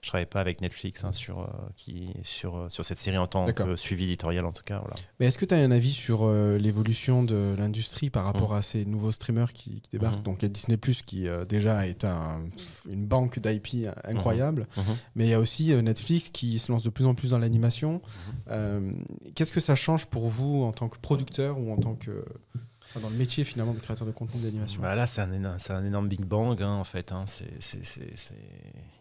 Je travaille pas avec Netflix hein, sur, euh, qui, sur, euh, sur cette série en tant que suivi éditorial, en tout cas. Voilà.
Mais est-ce que tu as un avis sur euh, l'évolution de l'industrie par rapport à ces nouveaux streamers qui, qui débarquent?
Mhm.
Donc il y a Disney Plus qui euh, déjà est un- une banque d'IP incroyable,
Mhm.
mais il y a aussi Netflix qui se lance de plus en plus dans l'animation. Qu'est-ce que ça change pour vous en tant que producteur ou en tant que dans le métier finalement de créateur de contenu d'animation?
Bah là, c'est un, un énorme Big Bang, hein, en fait. hein. C'est-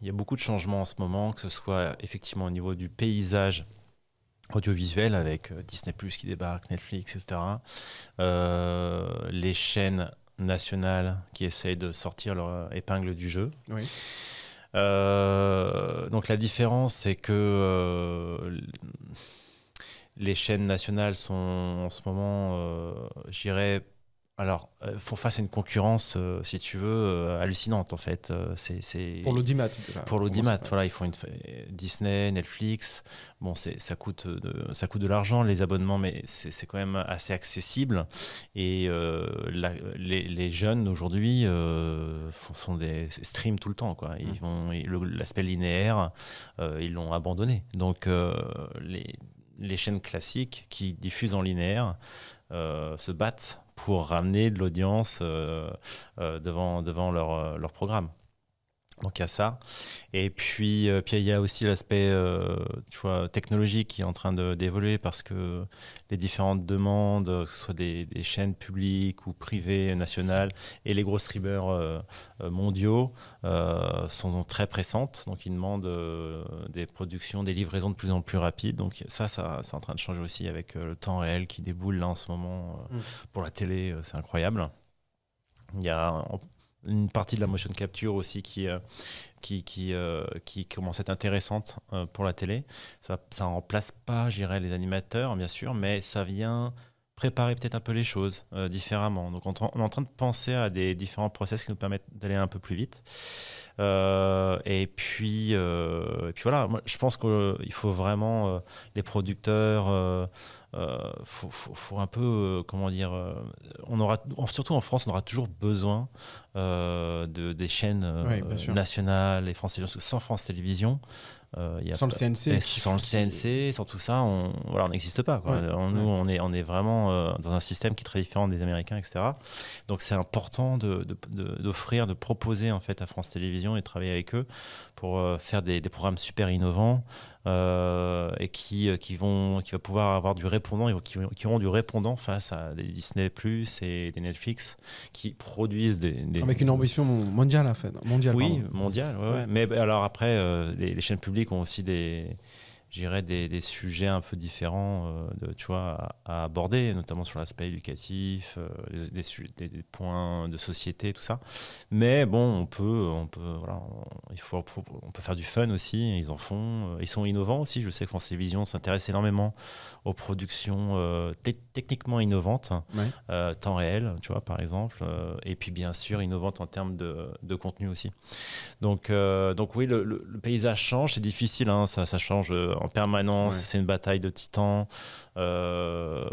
Il y a beaucoup de changements en ce moment, que ce soit effectivement au niveau du paysage audiovisuel avec euh, Disney Plus qui débarque, Netflix, etc. Euh, les chaînes nationales qui essayent de sortir leur épingle du jeu.
Oui.
Euh, donc la différence, c'est que euh, les chaînes nationales sont en ce moment, je dirais, alors, euh, font face à une concurrence, euh, si tu veux, euh, hallucinante en fait. Euh, c'est,
Pour l'audimat
pour l'audimat, voilà, ils font une Disney, Netflix. Bon, c'est ça coûte de, ça coûte de l'argent les abonnements, mais c'est quand même assez accessible. Et la- les, les jeunes aujourd'hui font, des streams tout le temps, quoi. Ils
Mm.
vont l'aspect linéaire, ils l'ont abandonné. Donc les les chaînes classiques qui diffusent en linéaire se battent pour ramener de l'audience euh, euh, devant, leur, euh, leur programme. Donc il y a ça. Et puis euh, puis il y a aussi l'aspect euh, tu vois, technologique qui est en train d'évoluer parce que les différentes demandes, que ce soit des, des chaînes publiques ou privées, nationales, et les gros streamers euh, mondiaux sont très pressantes. Donc ils demandent des productions, des livraisons de plus en plus rapides. Donc ça, ça c'est en train de changer aussi avec le temps réel qui déboule là en ce moment euh,
Mm.
pour la télé. c'est incroyable. Il y a une partie de la motion capture aussi qui, euh, qui, qui, euh, qui commence à être intéressante euh, pour la télé. Ça ne remplace pas, je dirais, les animateurs, bien sûr, mais ça vient préparer peut-être un peu les choses différemment. Donc on, on est en train de penser à des différents process qui nous permettent d'aller un peu plus vite. Et puis, et puis voilà, moi, je pense qu'il faut vraiment les producteurs, euh, faut, faut- faut un peu, euh, comment dire, euh, on aura, surtout en France, on aura toujours besoin de, des chaînes
Oui,
nationales et Télévisions. Sans France Télévisions, il y a
Sans le CNC.
sans le CNC, sans tout ça, on voilà, on n'existe pas. quoi.
Ouais,
On- nous,
ouais.
on, est, on est vraiment dans un système qui est très différent des Américains, etc. Donc c'est important de- de- de- d'offrir, de, proposer en fait à France Télévisions et de travailler avec eux pour faire des, des programmes super innovants euh, et qui, euh, qui, vont, qui va pouvoir avoir du répondant, qui, qui auront du répondant face à des Disney Plus et des Netflix qui produisent des, des-
Avec une ambition mondiale, en fait. Mondiale,
oui,
pardon.
mondial. ouais, ouais.
Ouais.
Mais bah, alors après, euh, les, les chaînes publiques ont aussi des, dirais des, des sujets un peu différents, euh, de, tu vois, à, à aborder, notamment sur l'aspect éducatif, euh, des, points de société, tout ça. Mais bon, on peut, on peut, voilà, on, il faut, on peut faire du fun aussi. Ils en font. euh, Ils sont innovants aussi. Je sais que France Télévisions s'intéresse énormément aux productions euh, te- techniquement innovantes
Ouais.
temps réel, tu vois, par exemple, et puis bien sûr innovantes en termes de, de contenu aussi. Donc, donc oui, le, le- le paysage change, c'est difficile, hein, ça, ça change euh, en permanence,
Ouais.
c'est une bataille de titans. euh,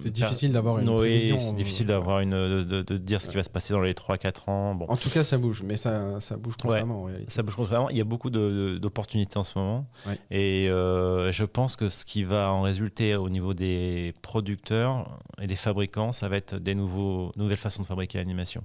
C'est difficile d'avoir une
oui,
prévision.
c'est
euh,
difficile d'avoir une de, de- de dire ce qui va se passer dans les 3-4 ans. Bon,
En tout cas, ça bouge, mais ça, ça bouge constamment en réalité.
ça bouge constamment. Il y a beaucoup d'opportunités en ce moment.
Ouais.
Et euh, je pense que ce qui va en résulter au niveau des producteurs et des fabricants, ça va être des nouveaux, nouvelles façons de fabriquer l'animation.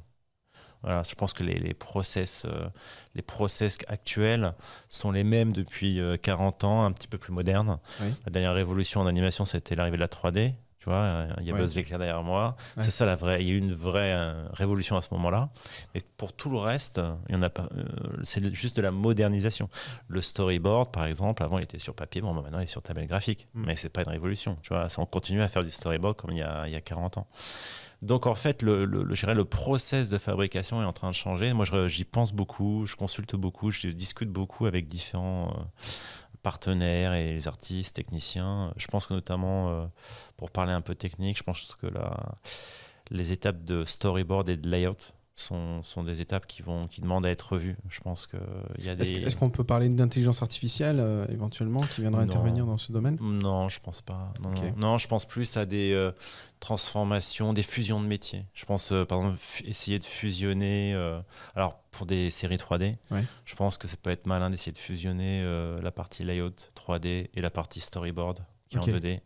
Voilà, je pense que les, les process, euh, les process actuels sont les mêmes depuis euh, 40 ans, un petit peu plus modernes.
Oui.
La dernière révolution en animation, c'était l'arrivée de la 3D. Tu vois, euh, il y a
Ouais.
Buzz l'éclair derrière moi.
Ouais.
C'est ça la vraie. Il y a eu une vraie euh, révolution à ce moment-là. Mais pour tout le reste, il y en a pas. euh, c'est juste de la modernisation. Le storyboard, par exemple, avant il était sur papier, bon, bah, maintenant il est sur tablette graphique.
Mm.
Mais c'est pas une révolution. Tu vois, ça, on continue à faire du storyboard comme il y a, il y a 40 ans. Donc en fait, le, le, le- le process de fabrication est en train de changer. Moi, j'y pense beaucoup, je consulte beaucoup, je discute beaucoup avec différents euh, partenaires et les artistes, techniciens. Je pense que notamment, euh, pour parler un peu technique, je pense que les étapes de storyboard et de layout sont, sont des étapes qui, vont, qui demandent à être revues. Je pense qu'il y a
Est-ce
des...
que- est-ce qu'on peut parler d'intelligence artificielle euh, éventuellement qui viendra
Non.
intervenir dans ce domaine?
Non, je pense pas. Non,
Ok.
non. Non, je pense plus à des euh, transformations, des fusions de métiers. Je pense, euh, par exemple, essayer de fusionner. alors, pour des séries 3D,
Ouais.
je pense que ça peut être malin d'essayer de fusionner la partie layout 3D et la partie storyboard qui est en 2D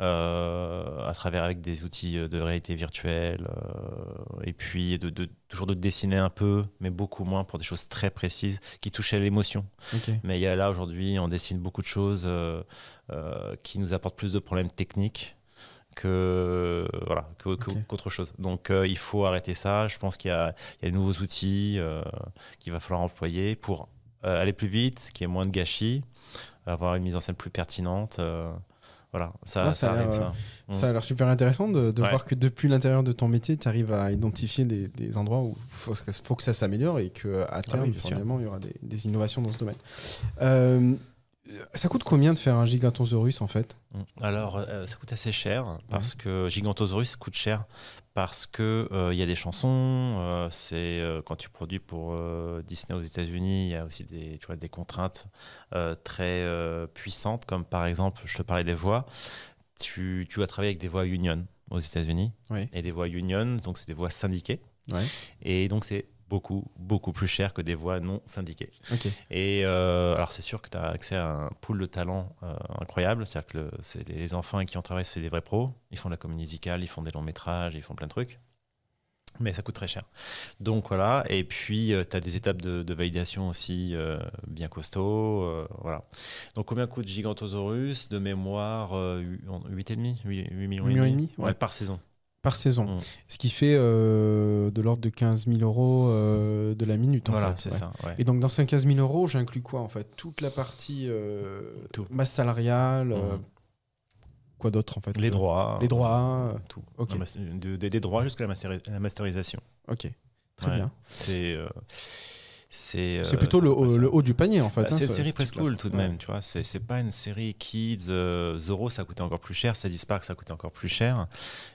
euh, à travers avec des outils de réalité virtuelle euh, et puis de, de- toujours de dessiner un peu mais beaucoup moins pour des choses très précises qui touchent à l'émotion mais il y a là aujourd'hui, on dessine beaucoup de choses euh, qui nous apportent plus de problèmes techniques que voilà qu'autre chose. Donc euh, il faut arrêter ça. Je pense qu'il y a, il y a de nouveaux outils euh, qu'il va falloir employer pour euh, aller plus vite, qu'il y ait moins de gâchis, avoir une mise en scène plus pertinente. Voilà, ça,
Ah, ça
ça
a l'air,
arrive
euh,
ça. Mm.
Ça a l'air super intéressant de, de
Ouais.
voir que depuis l'intérieur de ton métier, tu arrives à identifier des, des endroits où il faut, faut que ça s'améliore et qu'à terme,
Ah oui, sûr.
finalement, il y aura des, des innovations dans ce domaine. Euh, ça coûte combien de faire un Gigantosaurus en fait?
Mm. Alors, euh, ça coûte assez cher parce que Gigantosaurus coûte cher parce que euh, il y a des chansons. euh, c'est euh, quand tu produis pour Disney aux États-Unis, il y a aussi des, tu vois, des contraintes très puissantes, comme par exemple, je te parlais des voix. Tu, tu vas travailler avec des voix union aux États-Unis
Oui.
et des voix union, donc c'est des voix syndiquées. Et donc c'est beaucoup, beaucoup plus cher que des voix non syndiquées. Et euh, alors, c'est sûr que tu as accès à un pool de talents euh, incroyable. C'est-à-dire que le- c'est les enfants qui on travaille, c'est des vrais pros. Ils font de la comédie musicale, ils font des longs métrages, ils font plein de trucs. Mais ça coûte très cher. Donc voilà. Et puis, tu as des étapes de, de validation aussi euh, bien costauds. euh, voilà. Donc, combien coûte Gigantosaurus De mémoire, euh, 8,5 8, 8 millions,
Millions et demi,
ouais.
ouais.
par saison.
Par saison.
Mm.
Ce qui fait euh, de l'ordre de 15 000 euros euh, de la minute. En
Voilà, c'est
ouais.
ça. ouais.
Et donc dans ces 15 000 euros, j'inclus quoi en fait? Toute la partie euh,
Tout.
masse salariale,
Mhm.
quoi d'autre en fait?
Les droits.
Les droits,
Tout.
ok.
La mas- de- de- des droits jusqu'à la, mastéri- la masterisation.
Ok, très
Ouais.
bien.
C'est c'est
C'est
euh,
plutôt le, haut- le haut du panier en fait.
Bah,
hein,
c'est une série presque cool tout de
Ouais.
même, tu vois. C'est c'est pas une série kids. euh, Zoro, ça coûtait encore plus cher. Sadie Spark, ça coûtait encore plus cher.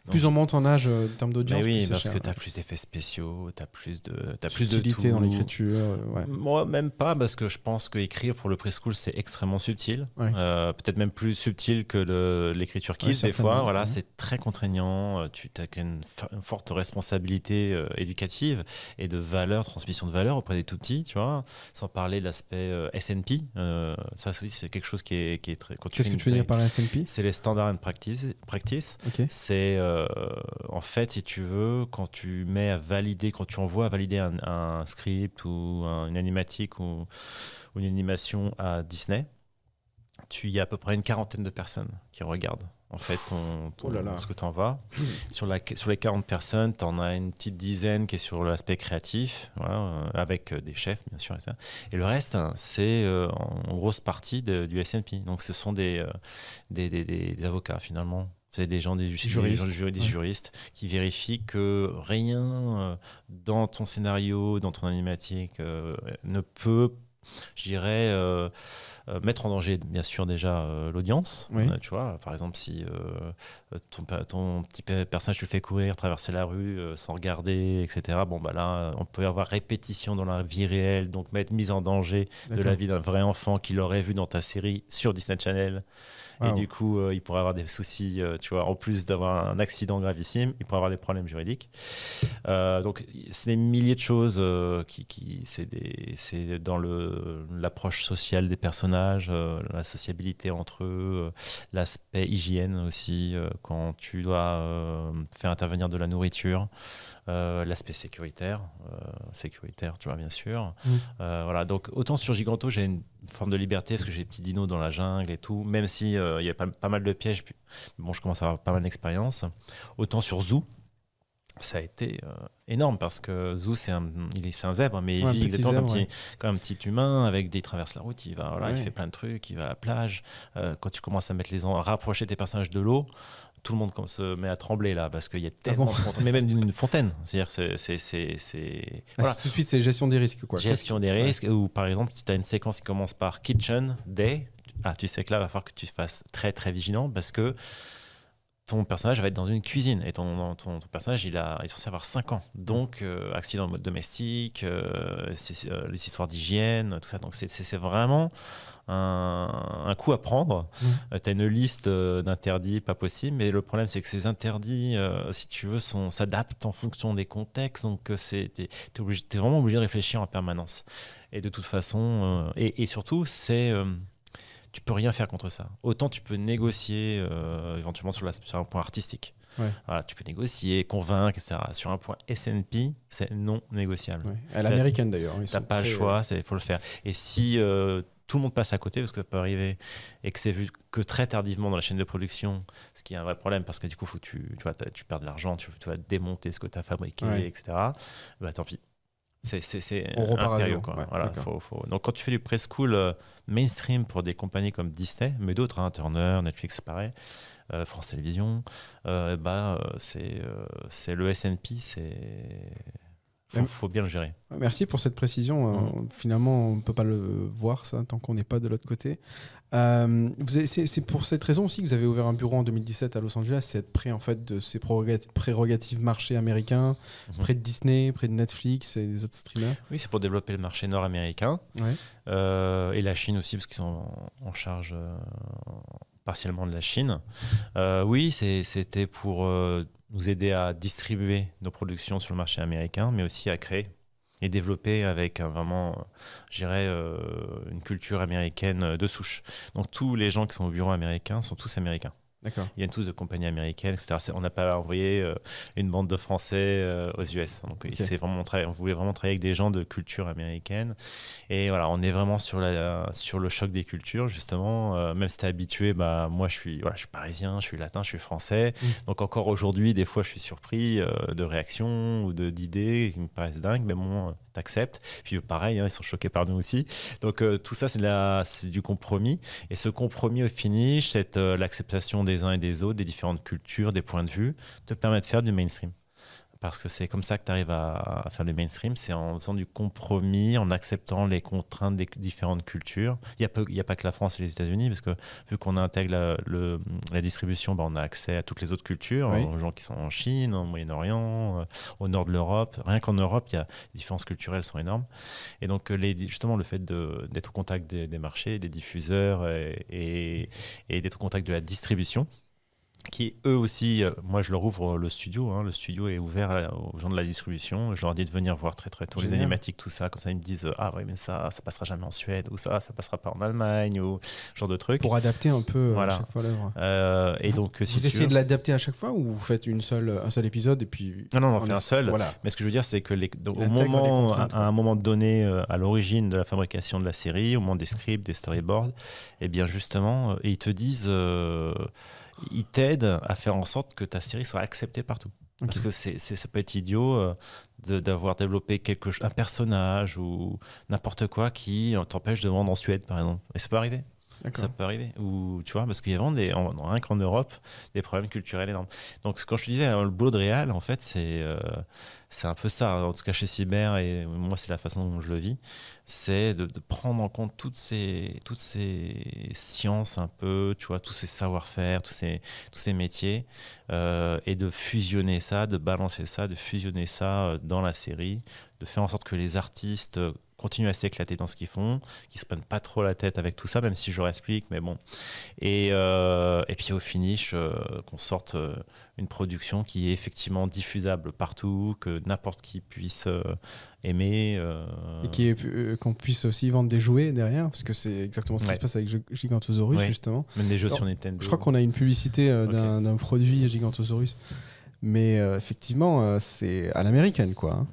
Plus on monte en âge euh, en termes d'audience,
oui,
plus
parce
cher.
que tu as plus d'effets spéciaux, tu as plus de, t'as plus de
Subtilité dans
tout.
l'écriture. euh, ouais.
Moi, même pas, parce que je pense que écrire pour le preschool, c'est extrêmement subtil.
Ouais.
Euh, Peut-être même plus subtil que l'écriture kids,
Ouais,
des fois. Voilà,
ouais.
c'est très contraignant. euh, Tu as une, une forte responsabilité euh, éducative et de valeur, transmission de valeur auprès des tout tu vois. Sans parler de l'aspect euh, SNP. euh, ça aussi, c'est quelque chose qui est, qui est très.
Qu'est-ce que tu veux dire par SNP
C'est les standards and practice. practice. C'est euh, en fait, si tu veux, quand tu mets à valider, quand tu envoies à valider un, un script ou un- une animatique ou, ou une animation à Disney, tu y a à peu près une quarantaine de personnes qui regardent. En fait, ton, ton-
Oh là là.
ce que tu envoies. sur, la, sur les 40 personnes, tu en as une petite dizaine qui est sur l'aspect créatif, voilà, euh, avec euh, des chefs, bien sûr. Et, ça. Et le reste, hein, c'est euh, en grosse partie de- du SNP. Donc, ce sont des, euh, des, des- avocats, finalement. C'est des gens, des, ju-
Juristes.
des gens du jury- des
Ouais.
juristes qui vérifient que rien dans ton scénario, dans ton animatique, euh, ne peut, je dirais, euh, euh, mettre en danger, bien sûr, déjà euh, l'audience.
Oui.
Tu vois, par exemple, si ton, petit pe- personnage te fait courir, traverser la rue sans regarder, etc. Bon, bah là, on peut avoir répétition dans la vie réelle, donc mettre mise en danger de la vie d'un vrai enfant qui l'aurait vu dans ta série sur Disney Channel. Et du coup, euh, il pourrait avoir des soucis, euh, tu vois, en plus d'avoir un accident gravissime, il pourrait avoir des problèmes juridiques. Euh, donc, c'est des milliers de choses euh, qui, qui c'est dans l'approche sociale des personnages, la sociabilité entre eux, l'aspect hygiène aussi, quand tu dois faire intervenir de la nourriture. Euh, l'aspect sécuritaire, euh, sécuritaire, tu vois, bien sûr.
Mm.
Euh, voilà, donc autant sur Giganto, j'ai une forme de liberté parce que j'ai des petits dinos dans la jungle et tout, même si il y a pas, pas mal de pièges. Puis, bon, je commence à avoir pas mal d'expérience. Autant sur Zoo, ça a été euh, énorme parce que Zoo, c'est un, il est, c'est un zèbre, mais il
Ouais,
vit comme, petit, comme un petit humain avec des il traverse la route, il va, voilà, il
Ouais.
fait plein de trucs, il va à la plage. Euh, quand tu commences à mettre les à rapprocher tes personnages de l'eau, tout le monde comme se met à trembler là parce qu'il y a
Ah
tellement
bon
de fontaines, mais même d'une fontaine. C'est-à-dire, c'est, c'est, c'est,
Ah,
voilà.
tout de suite, c'est gestion des risques. Quoi.
gestion des
Ouais.
risques. Ou par exemple, si tu as une séquence qui commence par kitchen day, ah, tu sais que là, il va falloir que tu fasses très très vigilant parce que ton personnage va être dans une cuisine et ton, ton, ton personnage il, a, il est censé avoir 5 ans. Donc, euh, accident en mode domestique, euh, euh, les histoires d'hygiène, tout ça. Donc, c'est- vraiment un, un coup à prendre. Tu as une liste d'interdits pas possible, mais le problème c'est que ces interdits, si tu veux, s'adaptent en fonction des contextes. Donc, c'est- t'es es, vraiment obligé de réfléchir en permanence. Et de toute façon, et, et surtout, c'est. Euh, tu peux rien faire contre ça. Autant tu peux négocier euh, éventuellement sur, la- sur un point artistique.
Ouais.
Voilà, tu peux négocier, convaincre, etc. Sur un point SNP, c'est non négociable.
Ouais. À l'américaine d'ailleurs.
T'as pas le choix, il faut le faire. Et si euh, tout le monde passe à côté, parce que ça peut arriver, et que c'est vu que très tardivement dans la chaîne de production, ce qui est un vrai problème, parce que du coup, faut que tu, tu, vois, tu perds de l'argent, tu, tu vas démonter ce que tu as fabriqué,
Ouais.
etc. Bah tant pis. C'est, impérieux, quoi.
Ouais,
Voilà, faut- faut- Donc quand tu fais du preschool euh, mainstream pour des compagnies comme Disney, mais d'autres, hein, Turner, Netflix, pareil, euh, France Télévisions, euh, bah, c'est, le SNP, c'est... Faut,
Même-
faut bien le gérer.
Merci pour cette précision. Euh, Finalement, on ne peut pas le voir, ça, tant qu'on n'est pas de l'autre côté. Euh, c'est pour cette raison aussi que vous avez ouvert un bureau en 2017 à Los Angeles, c'est être près en fait, de ces prérogati- prérogatives marché américain,
Mhm.
près de Disney, près de Netflix et des autres streamers.
Oui, c'est pour développer le marché nord-américain.
Ouais.
Euh, et la Chine aussi, parce qu'ils sont en, en charge euh, partiellement de la Chine. Oui, c'était pour nous aider à distribuer nos productions sur le marché américain, mais aussi à créer et développer avec un vraiment, euh, je dirais, euh, une culture américaine de souche. Donc tous les gens qui sont au bureau américain sont tous américains.
D'accord.
Ils viennent tous de compagnies américaines, etc. On n'a pas envoyé euh, une bande de Français euh, aux US. Donc, c'est vraiment on voulait vraiment travailler avec des gens de culture américaine. Et voilà, on est vraiment sur, la, sur le choc des cultures, justement. Euh, même si tu es habitué, bah, moi, je suis, voilà, je suis parisien, je suis latin, je suis français.
Mm.
Donc, encore aujourd'hui, des fois, je suis surpris euh, de réactions ou d'idées qui me paraissent dingues. Mais bon, euh, t'acceptes. Puis, pareil, hein, ils sont choqués par nous aussi. Donc, euh, tout ça, c'est du compromis. Et ce compromis au finish, c'est euh, l'acceptation des uns et des autres, des différentes cultures, des points de vue, te permet de faire du mainstream. Parce que c'est comme ça que tu arrives à, à faire du mainstream, c'est en faisant du compromis, en acceptant les contraintes des différentes cultures. Il n'y a, pas- a que la France et les États-Unis, parce que vu qu'on intègre la, le- la distribution, bah, on a accès à toutes les autres cultures,
Oui.
aux gens qui sont en Chine, au Moyen-Orient, euh, au nord de l'Europe. Rien qu'en Europe, il y a, les différences culturelles sont énormes. Et donc, euh, les, justement, le fait d'être au contact des, des marchés, des diffuseurs et, et- et d'être au contact de la distribution, qui eux aussi, euh, moi je leur ouvre le studio, hein, le studio est ouvert à- aux gens de la distribution, je leur dis de venir voir très très tôt les animatiques, tout ça, comme ça ils me disent euh, ah oui mais ça ça passera jamais en Suède ou ça ça passera pas en Allemagne ou ce genre de trucs.
Pour adapter un peu euh,
Voilà.
à chaque fois l'œuvre.
Euh, et donc si
vous essayez
veux-
de l'adapter à chaque fois ou vous faites une seule, un seul épisode et puis.
Non, non, on en fait un seul.
Voilà.
Mais ce que je veux dire, c'est que les, donc, au moment,
contraintes,
à, à un moment donné, euh, à l'origine de la fabrication de la série, au moment des scripts, des storyboards, et bien justement, euh, ils te disent, ils t'aident à faire en sorte que ta série soit acceptée partout. Parce que c'est, c'est, ça peut être idiot euh, de- d'avoir développé quelque, un personnage ou n'importe quoi qui t'empêche de vendre en Suède, par exemple. Et ça peut arriver. Ça peut arriver. Ou tu vois, parce qu'il y a vraiment des, en, rien qu'en Europe, des problèmes culturels énormes. Donc, quand je te disais, hein, le boulot de réal, en fait, c'est euh, c'est un peu ça. En tout cas, chez Cyber, et moi, c'est la façon dont je le vis, c'est de, prendre en compte toutes ces, toutes ces sciences un peu, tu vois, tous ces savoir-faire, tous ces, tous ces métiers, euh, et de fusionner ça, de balancer ça, de fusionner ça euh, dans la série, de faire en sorte que les artistes continuent à s'éclater dans ce qu'ils font, qu'ils se prennent pas trop la tête avec tout ça, même si je leur explique, mais bon. Et, euh, et puis au finish, euh, qu'on sorte euh, une production qui est effectivement diffusable partout, que n'importe qui puisse aimer.
Et qui est, qu'on puisse aussi vendre des jouets derrière, parce que c'est exactement ce qui
Ouais.
se passe avec Gi- Gigantosaurus,
Ouais.
justement.
même des jeux
Alors,
sur Nintendo.
Je crois qu'on a une publicité d'un d'un produit Gigantosaurus. Mais effectivement, c'est à l'américaine, quoi.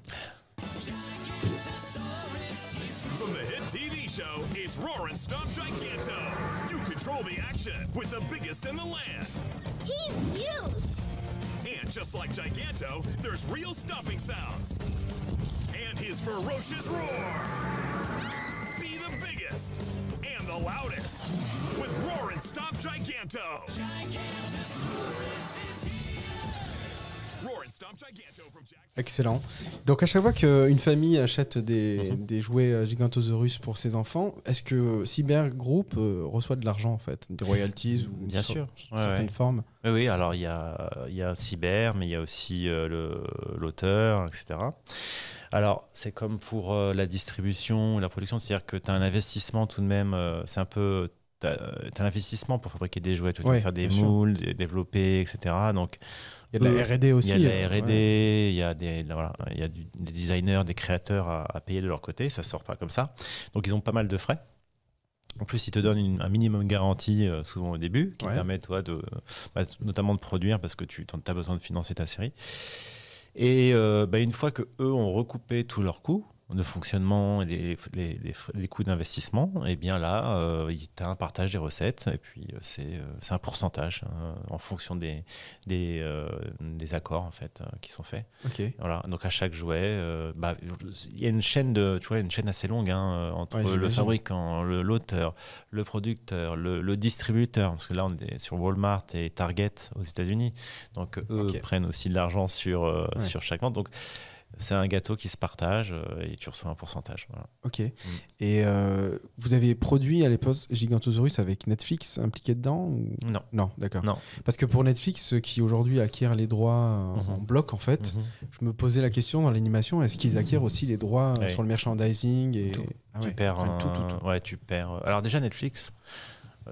You the action with the biggest in the land.
He's huge!
And just like Giganto, there's real stomping sounds. And his ferocious roar. Be the biggest and the loudest with Roar and Stomp Giganto. Stomp Giganto from Jack.
Excellent. Donc à chaque fois qu'une famille achète des, des jouets euh, Gigantosaurus pour ses enfants, est-ce que Cyber Group euh, reçoit de l'argent en fait, des royalties ou
Bien sûr. Ouais,
certaines
ouais.
formes?
Oui, oui, alors il y a, il y a Cyber, mais il y a aussi euh, l'auteur, etc. Alors, c'est comme pour euh, la distribution, la production, c'est-à-dire que tu as un investissement tout de même, euh, c'est un peu. Tu as, un investissement pour fabriquer des jouets, tu faire des
sûr.
moules, développer, etc. Donc,
Il y a de la
eux,
R&D aussi.
il y a de
euh,
la
ouais.
R&D, il y a, des, voilà, il y a du- des designers, des créateurs à, à payer de leur côté, ça sort pas comme ça. Donc ils ont pas mal de frais. En plus, ils te donnent une- un minimum garantie euh, souvent au début, qui
Ouais.
permet toi de, bah, notamment de produire parce que tu as besoin de financer ta série. Et euh, bah, une fois que eux ont recoupé tous leurs coûts de fonctionnement et les, les- les- les coûts d'investissement, et bien là, euh, tu as un partage des recettes et puis euh, c'est euh, c'est un pourcentage hein, en fonction des, des, euh, des accords en fait qui sont faits.
Ok.
Voilà, donc à chaque jouet, euh, bah, il y a une chaîne de, tu vois, une chaîne assez longue hein, entre
Ouais,
le fabricant, l'auteur, le, producteur, le, le distributeur, parce que là on est sur Walmart et Target aux États-Unis, donc eux
Ok.
prennent aussi de l'argent sur
Ouais.
sur chaque vente, donc c'est un gâteau qui se partage euh, et tu reçois un pourcentage. voilà.
Ok. Et euh, vous avez produit à l'époque Gigantosaurus avec Netflix impliqué dedans ou...
Non.
Non, d'accord.
Non.
Parce que pour Netflix, ceux qui aujourd'hui acquièrent les droits en
Mhm.
bloc, en fait,
Mhm.
je me posais la question dans l'animation, est-ce qu'ils acquièrent aussi les droits euh,
Ouais.
sur le merchandising et...
Tout.
Ah
tu perds
tout, tout, tout.
ouais tu perds alors déjà Netflix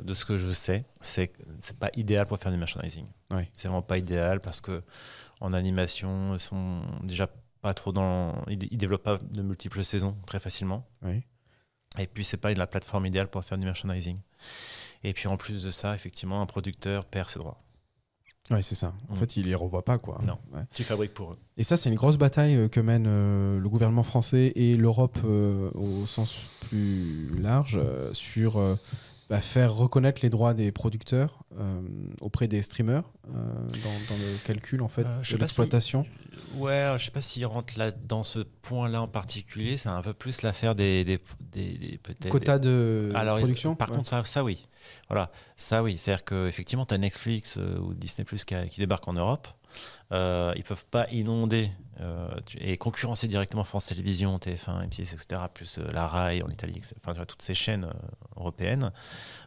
de ce que je sais c'est c'est pas idéal pour faire du merchandising
Ouais.
c'est vraiment pas idéal parce que en animation ils sont déjà pas trop dans ils, ils développent pas de multiples saisons très facilement
Oui.
et puis c'est pas la plateforme idéale pour faire du merchandising et puis en plus de ça effectivement un producteur perd ses droits
Ouais, c'est ça. En
Mm.
fait, ils les revoient pas, quoi.
Non.
Ouais.
tu fabriques pour eux
Et ça, c'est une grosse bataille euh, que mène euh, le gouvernement français et l'Europe euh, au sens plus large euh, sur bah, faire reconnaître les droits des producteurs euh, auprès des streamers euh, dans, dans le calcul en fait
Euh,
de
pas si-
l'exploitation.
Ouais, je sais pas s'il rentre là dans ce point-là en particulier. C'est un peu plus l'affaire des, des, des- des- peut-être
Quota de
Alors,
production.
Par
Ouais.
contre, ça, ça, oui. Voilà, ça oui. C'est-à-dire qu'effectivement, tu as Netflix ou Disney Plus qui, qui débarquent en Europe. Ils peuvent pas inonder et concurrencer directement France Télévisions, TF1, M6, etc., plus euh, la RAI en Italie, etc. enfin, toutes ces chaînes euh, européennes,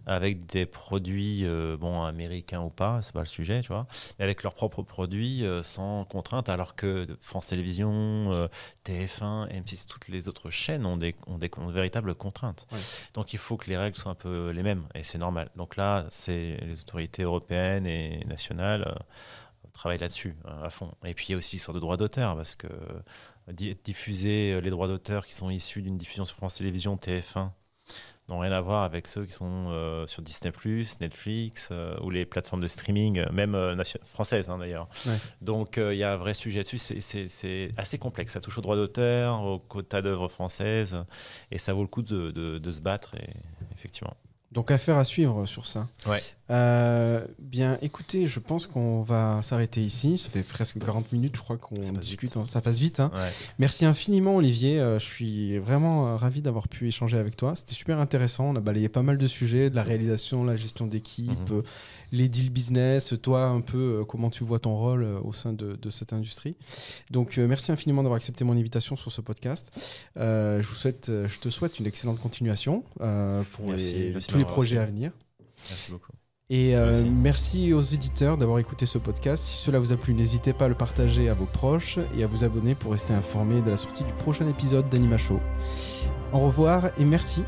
avec des produits, euh, bon, américains ou pas, c'est pas le sujet, tu vois, mais avec leurs propres produits euh, sans contrainte, alors que France Télévisions, euh, TF1, M6, toutes les autres chaînes ont des, ont des, ont véritables contraintes. Donc il faut que les règles soient un peu les mêmes, et c'est normal. Donc là, c'est les autorités européennes et nationales travaillent là-dessus euh, à fond. Et puis il y a aussi sur de droits d'auteur, parce que euh, di- diffuser euh, les droits d'auteur qui sont issus d'une diffusion sur France Télévisions, TF1, n'ont rien à voir avec ceux qui sont euh, sur Disney+, Netflix euh, ou les plateformes de streaming, même euh, françaises hein, d'ailleurs.
Ouais.
Donc il y a un vrai sujet là-dessus. C'est- assez complexe. Ça touche aux droits d'auteur, aux quotas d'œuvres françaises, et ça vaut le coup de, de- de se battre. Et, effectivement.
Donc affaire à suivre sur ça.
Ouais.
Euh, bien, écoutez, je pense qu'on va s'arrêter ici. Ça fait presque 40 minutes, je crois qu'on discute. en- Ça passe vite. hein.
Ouais.
Merci infiniment, Olivier. Euh, je suis vraiment euh, ravi d'avoir pu échanger avec toi. C'était super intéressant. On a balayé pas mal de sujets, de la réalisation, la gestion d'équipe,
Mhm.
les deals business, toi un peu, comment tu vois ton rôle au sein de, de cette industrie. Donc, merci infiniment d'avoir accepté mon invitation sur ce podcast. Je, vous souhaite, je te souhaite une excellente continuation pour
Merci,
les-
merci de
tous les projets à venir.
Merci beaucoup.
Et euh, merci aux éditeurs d'avoir écouté ce podcast. Si cela vous a plu, n'hésitez pas à le partager à vos proches et à vous abonner pour rester informé de la sortie du prochain épisode d'Anima Show. Au revoir et merci